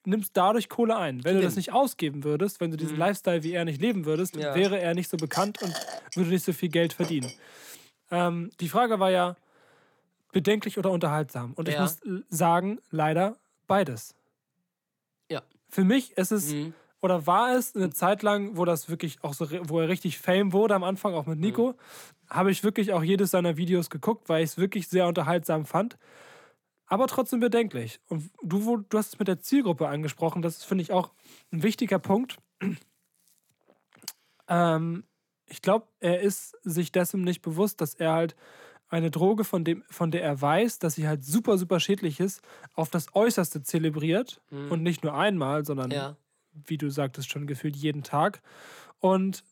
nimmst dadurch Kohle ein. Wenn du das Stimmt. nicht ausgeben würdest, wenn du diesen Lifestyle wie er nicht leben würdest, Mhm. Ja. wäre er nicht so bekannt und würde nicht so viel Geld verdienen. Ähm, die Frage war ja, bedenklich oder unterhaltsam. Und ich Ja. muss sagen, leider beides. Ja. Für mich ist es, Mhm. oder war es eine Zeit lang, wo das wirklich auch so, wo er richtig Fame wurde, am Anfang auch mit Nico, Mhm. habe ich wirklich auch jedes seiner Videos geguckt, weil ich es wirklich sehr unterhaltsam fand. Aber trotzdem bedenklich. Und du, du hast es mit der Zielgruppe angesprochen, das ist, finde ich, auch ein wichtiger Punkt. Ähm, ich glaube, er ist sich dessen nicht bewusst, dass er halt eine Droge, von, dem, von der er weiß, dass sie halt super, super schädlich ist, auf das Äußerste zelebriert. Und nicht nur einmal, sondern, Ja. wie du sagtest, schon gefühlt jeden Tag. Und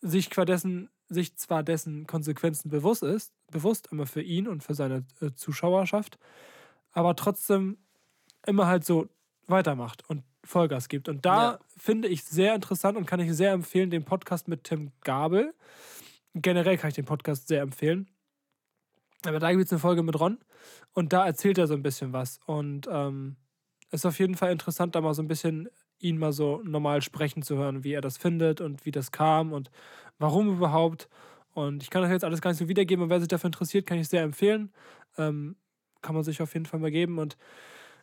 sich qua dessen, sich zwar dessen Konsequenzen bewusst ist, bewusst immer für ihn und für seine äh, Zuschauerschaft, aber trotzdem immer halt so weitermacht und Vollgas gibt. Und da Ja. finde ich sehr interessant und kann ich sehr empfehlen, den Podcast mit Tim Gabel. Generell kann ich den Podcast sehr empfehlen. Aber da gibt es eine Folge mit Ron und da erzählt er so ein bisschen was. Und ähm, ist auf jeden Fall interessant, da mal so ein bisschen ihn mal so normal sprechen zu hören, wie er das findet und wie das kam und warum überhaupt. Und ich kann das jetzt alles gar nicht so wiedergeben, und wer sich dafür interessiert, kann ich sehr empfehlen. Ähm, kann man sich auf jeden Fall mal geben. Und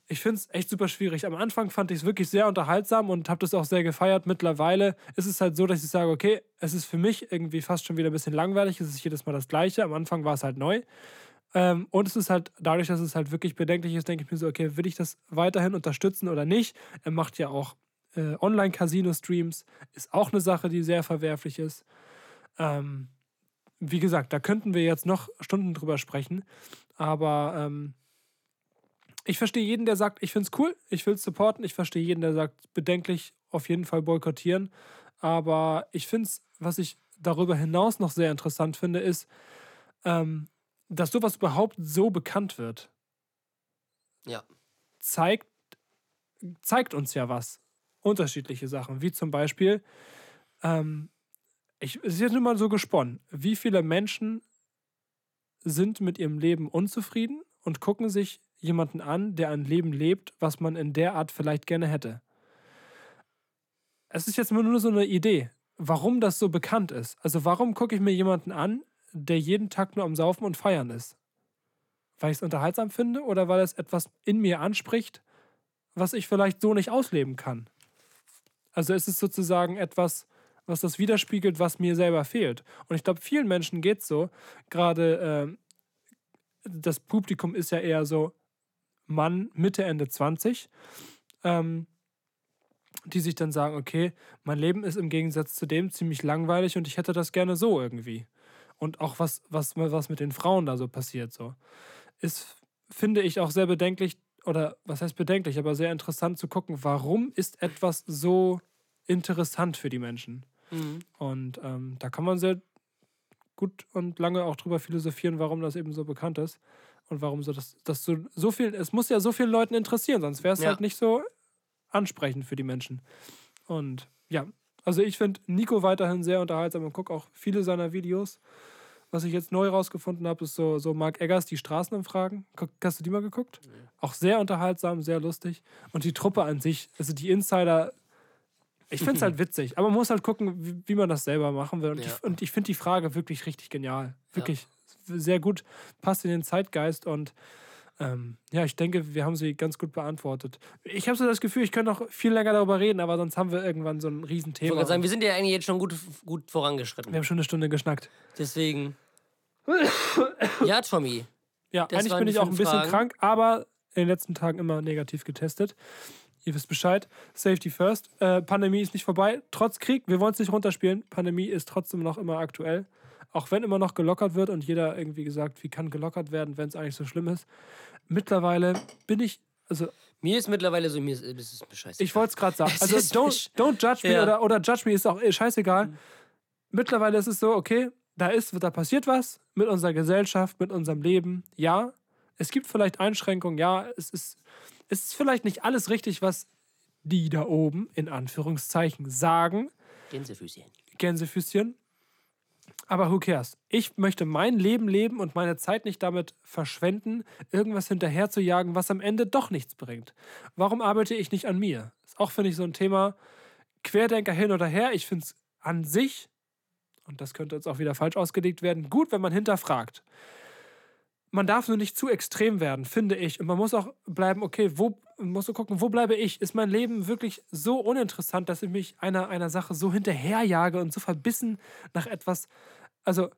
ich finde es echt super schwierig. Am Anfang fand ich es wirklich sehr unterhaltsam und habe das auch sehr gefeiert. Mittlerweile ist es halt so, dass ich sage, okay, es ist für mich irgendwie fast schon wieder ein bisschen langweilig. Es ist jedes Mal das Gleiche. Am Anfang war es halt neu. Ähm, und es ist halt, dadurch, dass es halt wirklich bedenklich ist, denke ich mir so, okay, will ich das weiterhin unterstützen oder nicht? Er macht ja auch äh, Online-Casino-Streams, ist auch eine Sache, die sehr verwerflich ist. Ähm, wie gesagt, da könnten wir jetzt noch Stunden drüber sprechen, aber ähm, ich verstehe jeden, der sagt, ich finde es cool, ich will es supporten. Ich verstehe jeden, der sagt, bedenklich, auf jeden Fall boykottieren. Aber ich finde es, was ich darüber hinaus noch sehr interessant finde, ist, ähm, dass sowas überhaupt so bekannt wird. Ja. Zeigt, zeigt uns ja was. Unterschiedliche Sachen, wie zum Beispiel, ähm, ich, es ist jetzt nur mal so gesponnen, wie viele Menschen sind mit ihrem Leben unzufrieden und gucken sich jemanden an, der ein Leben lebt, was man in der Art vielleicht gerne hätte. Es ist jetzt nur so eine Idee, warum das so bekannt ist. Also warum gucke ich mir jemanden an, der jeden Tag nur am Saufen und Feiern ist? Weil ich es unterhaltsam finde oder weil es etwas in mir anspricht, was ich vielleicht so nicht ausleben kann? Also es ist sozusagen etwas, was das widerspiegelt, was mir selber fehlt. Und ich glaube, vielen Menschen geht es so. Gerade ähm, das Publikum ist ja eher so Mann, Mitte, Ende 20, ähm, die sich dann sagen, okay, mein Leben ist im Gegensatz zu dem ziemlich langweilig und ich hätte das gerne so irgendwie. Und auch was, was, was mit den Frauen da so passiert, so. Ist, finde ich, auch sehr bedenklich, oder was heißt bedenklich, aber sehr interessant zu gucken, warum ist etwas so interessant für die Menschen. Mhm. Und ähm, da kann man sehr gut und lange auch drüber philosophieren, warum das eben so bekannt ist und warum so das, das so, so viel, es muss ja so vielen Leuten interessieren, sonst wäre es Ja. halt nicht so ansprechend für die Menschen. Und ja, also ich finde Nico weiterhin sehr unterhaltsam und gucke auch viele seiner Videos. Was ich jetzt neu rausgefunden habe, ist so, so Mark Eggers, die Straßenumfragen. Hast du die mal geguckt? Auch sehr unterhaltsam, sehr lustig. Und die Truppe an sich, also die Insider, ich finde es halt witzig. Aber man muss halt gucken, wie, wie man das selber machen will. Und Ja. ich, und ich finde die Frage wirklich richtig genial. Wirklich sehr gut, passt in den Zeitgeist und ähm, ja, ich denke, wir haben sie ganz gut beantwortet. Ich habe so das Gefühl, ich könnte noch viel länger darüber reden, aber sonst haben wir irgendwann so ein Ich Riesenthema. wollte gerade sagen, wir sind ja eigentlich jetzt schon gut, gut vorangeschritten. wir haben schon eine Stunde geschnackt. Deswegen. Ja, Tommy. Ja, eigentlich bin ich auch ein bisschen Fragen. krank, aber in den letzten Tagen immer negativ getestet. Ihr wisst Bescheid. Safety first. Äh, Pandemie ist nicht vorbei. Trotz Krieg, wir wollen es nicht runterspielen. Pandemie ist trotzdem noch immer aktuell. Auch wenn immer noch gelockert wird und jeder irgendwie gesagt, wie kann gelockert werden, wenn es eigentlich so schlimm ist. Mittlerweile bin ich, also Mir ist mittlerweile so, mir ist, ist mir scheiße. ich wollte es gerade sagen. Es Also don't, don't judge me Ja. oder, oder judge me ist auch eh scheißegal. Mittlerweile ist es so, okay, da ist, da passiert was mit unserer Gesellschaft, mit unserem Leben. Ja, es gibt vielleicht Einschränkungen. Ja, es ist, es ist vielleicht nicht alles richtig, was die da oben in Anführungszeichen sagen. Gänsefüßchen. Gänsefüßchen. Aber who cares? Ich möchte mein Leben leben und meine Zeit nicht damit verschwenden, irgendwas hinterher zu jagen, was am Ende doch nichts bringt. Warum arbeite ich nicht an mir? Ist auch, finde ich, so ein Thema. Querdenker hin oder her. Ich finde es an sich, und das könnte jetzt auch wieder falsch ausgelegt werden, gut, wenn man hinterfragt. Man darf nur nicht zu extrem werden, finde ich. Und man muss auch bleiben, okay, wo muss so gucken, wo bleibe ich? Ist mein Leben wirklich so uninteressant, dass ich mich einer, einer Sache so hinterherjage und so verbissen nach etwas. Also,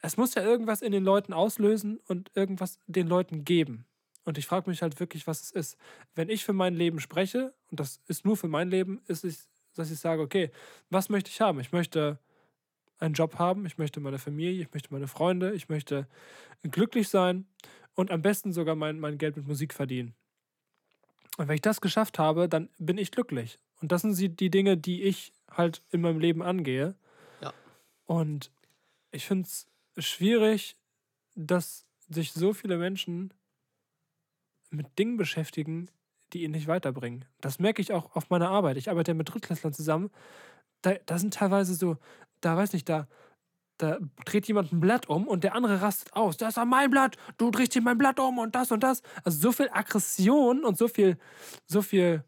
es muss ja irgendwas in den Leuten auslösen und irgendwas den Leuten geben. Und ich frage mich halt wirklich, was es ist. Wenn ich für mein Leben spreche, und das ist nur für mein Leben, ist es, dass ich sage, okay, was möchte ich haben? Ich möchte einen Job haben, ich möchte meine Familie, ich möchte meine Freunde, ich möchte glücklich sein und am besten sogar mein, mein Geld mit Musik verdienen. Und wenn ich das geschafft habe, dann bin ich glücklich. Und das sind die Dinge, die ich halt in meinem Leben angehe. Ja. Und ich finde es schwierig, dass sich so viele Menschen mit Dingen beschäftigen, die ihn nicht weiterbringen. Das merke ich auch auf meiner Arbeit. Ich arbeite ja mit Drittklässlern zusammen. Da, da sind teilweise so, da weiß nicht, da, da dreht jemand ein Blatt um und der andere rastet aus. Das ist mein Blatt, du drehst hier mein Blatt um und das und das. Also so viel Aggression und so viel, so viel,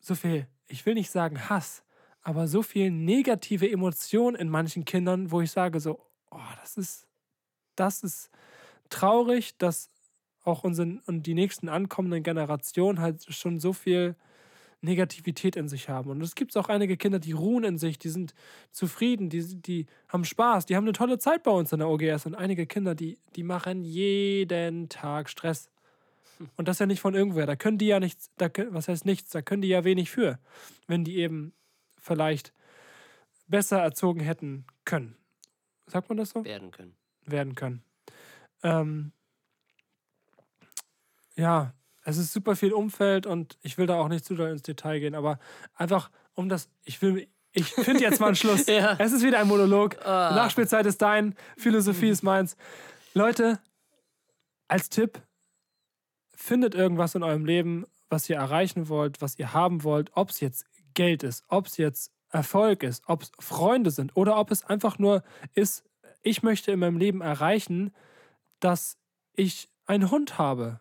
so viel, ich will nicht sagen Hass, aber so viel negative Emotionen in manchen Kindern, wo ich sage so, oh, das ist, das ist traurig, dass auch unseren und die nächsten ankommenden Generationen halt schon so viel Negativität in sich haben. Und es gibt auch einige Kinder, die ruhen in sich, die sind zufrieden, die, die haben Spaß, die haben eine tolle Zeit bei uns in der OGS. Und einige Kinder, die, die machen jeden Tag Stress. Und das ja nicht von irgendwer. Da können die ja nichts, da, was heißt nichts, da können die ja wenig für, wenn die eben vielleicht besser erzogen hätten können. Sagt man das so? Werden können. Werden können. Ähm, ja, es ist super viel Umfeld und ich will da auch nicht zu doll ins Detail gehen, aber einfach um das, ich will, ich finde jetzt mal einen Schluss. Ja. Es ist wieder ein Monolog. Nachspielzeit ist dein, Philosophie ist meins. Leute, als Tipp, findet irgendwas in eurem Leben, was ihr erreichen wollt, was ihr haben wollt, ob es jetzt Geld ist, ob es jetzt Erfolg ist, ob es Freunde sind oder ob es einfach nur ist, ich möchte in meinem Leben erreichen, dass ich einen Hund habe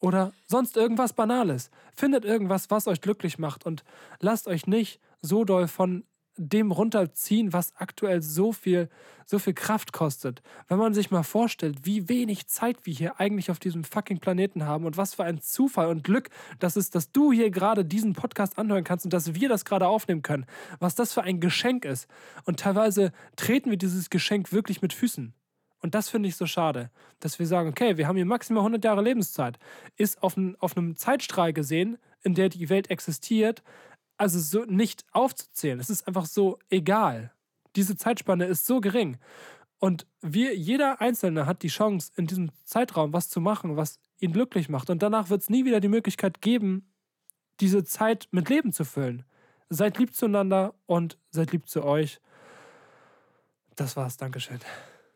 oder sonst irgendwas Banales. Findet irgendwas, was euch glücklich macht und lasst euch nicht so doll von dem runterziehen, was aktuell so viel, so viel Kraft kostet. Wenn man sich mal vorstellt, wie wenig Zeit wir hier eigentlich auf diesem fucking Planeten haben und was für ein Zufall und Glück das ist, dass du hier gerade diesen Podcast anhören kannst und dass wir das gerade aufnehmen können. Was das für ein Geschenk ist. Und teilweise treten wir dieses Geschenk wirklich mit Füßen. Und das finde ich so schade, dass wir sagen, okay, wir haben hier maximal 100 Jahre Lebenszeit. Ist auf, auf einem Zeitstrahl gesehen, in der die Welt existiert, also so nicht aufzuzählen. Es ist einfach so egal. Diese Zeitspanne ist so gering. Und wir, jeder Einzelne hat die Chance, in diesem Zeitraum was zu machen, was ihn glücklich macht. Und danach wird es nie wieder die Möglichkeit geben, diese Zeit mit Leben zu füllen. Seid lieb zueinander und seid lieb zu euch. Das war's. Dankeschön.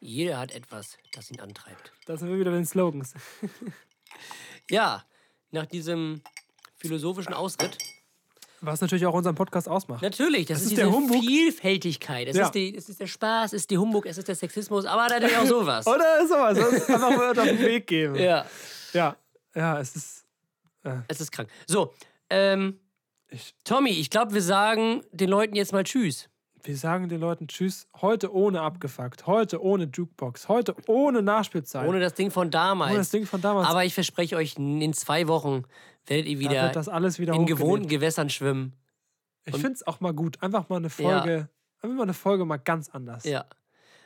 Jeder hat etwas, das ihn antreibt. Da sind wir wieder bei den Slogans. Ja, nach diesem philosophischen Ausritt. Was natürlich auch unseren Podcast ausmacht. Natürlich, das, Das ist, ist diese der Humbug. Vielfältigkeit. Es, Ja. ist die, es ist der Spaß, es ist die Humbug, es ist der Sexismus, aber natürlich auch sowas. Oder sowas. Das einfach mal auf den Weg geben. ja, Ja, ja es ist. es ist krank. So, ähm, Ich, Tommy, ich glaube, wir sagen den Leuten jetzt mal Tschüss. Wir sagen den Leuten Tschüss. Heute ohne abgefuckt. Heute ohne Jukebox. Heute ohne Nachspielzeit. Ohne das Ding von damals. Ohne das Ding von damals. Aber ich verspreche euch, in zwei Wochen werdet ihr da wieder wird das alles wieder in gewohnten. Gewässern schwimmen. Ich finde es auch mal gut. Einfach mal eine Folge. Einfach mal eine Folge mal ganz anders. Ja.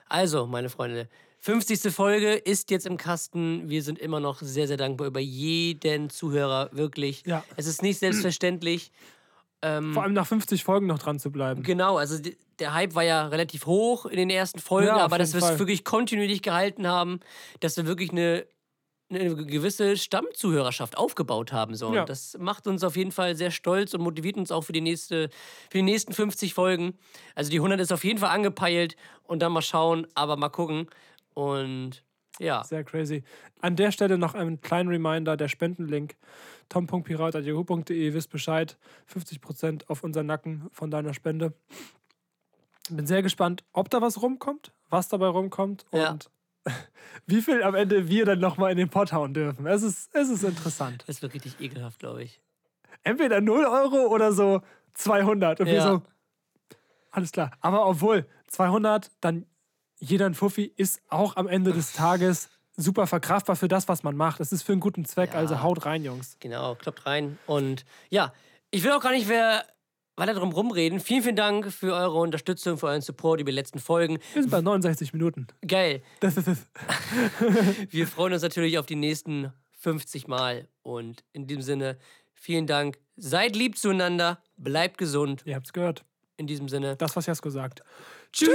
Also, meine Freunde, 50. Folge ist jetzt im Kasten. Wir sind immer noch sehr, sehr dankbar über jeden Zuhörer, wirklich. Ja. Es ist nicht selbstverständlich. Vor allem nach 50 Folgen noch dran zu bleiben. Genau, also der Hype war ja relativ hoch in den ersten Folgen, Ja, aber dass wir es wirklich kontinuierlich gehalten haben, dass wir wirklich eine, eine gewisse Stammzuhörerschaft aufgebaut haben. So. Ja. Das macht uns auf jeden Fall sehr stolz und motiviert uns auch für die, nächste, für die nächsten 50 Folgen. Also die 100 ist auf jeden Fall angepeilt und dann mal schauen, aber mal gucken. Und ja, Sehr crazy. An der Stelle noch einen kleinen Reminder: der Spendenlink tom.pirat.yahoo.de, wisst Bescheid. 50% auf unseren Nacken von deiner Spende. Bin sehr gespannt, ob da was rumkommt, was dabei rumkommt Ja. und wie viel am Ende wir dann nochmal in den Pott hauen dürfen. Es ist, es ist interessant. das wird richtig ekelhaft, glaube ich. Entweder 0 Euro oder so 200. Und wir Ja. so, alles klar. Aber obwohl 200, dann jeder ein Fuffi ist auch am Ende des Tages super verkraftbar für das, was man macht. Es ist für einen guten Zweck, Ja. also haut rein, Jungs. Genau, kloppt rein. Und ja, ich will auch gar nicht mehr weiter drum rumreden. Vielen, vielen Dank für eure Unterstützung, für euren Support über die letzten Folgen. Wir sind bei 69 Minuten. Geil. Das ist es. Wir freuen uns natürlich auf die nächsten 50 Mal. Und in diesem Sinne, vielen Dank. Seid lieb zueinander. Bleibt gesund. Ihr habt's gehört. In diesem Sinne. Das, was Jasko sagt. Tschüss.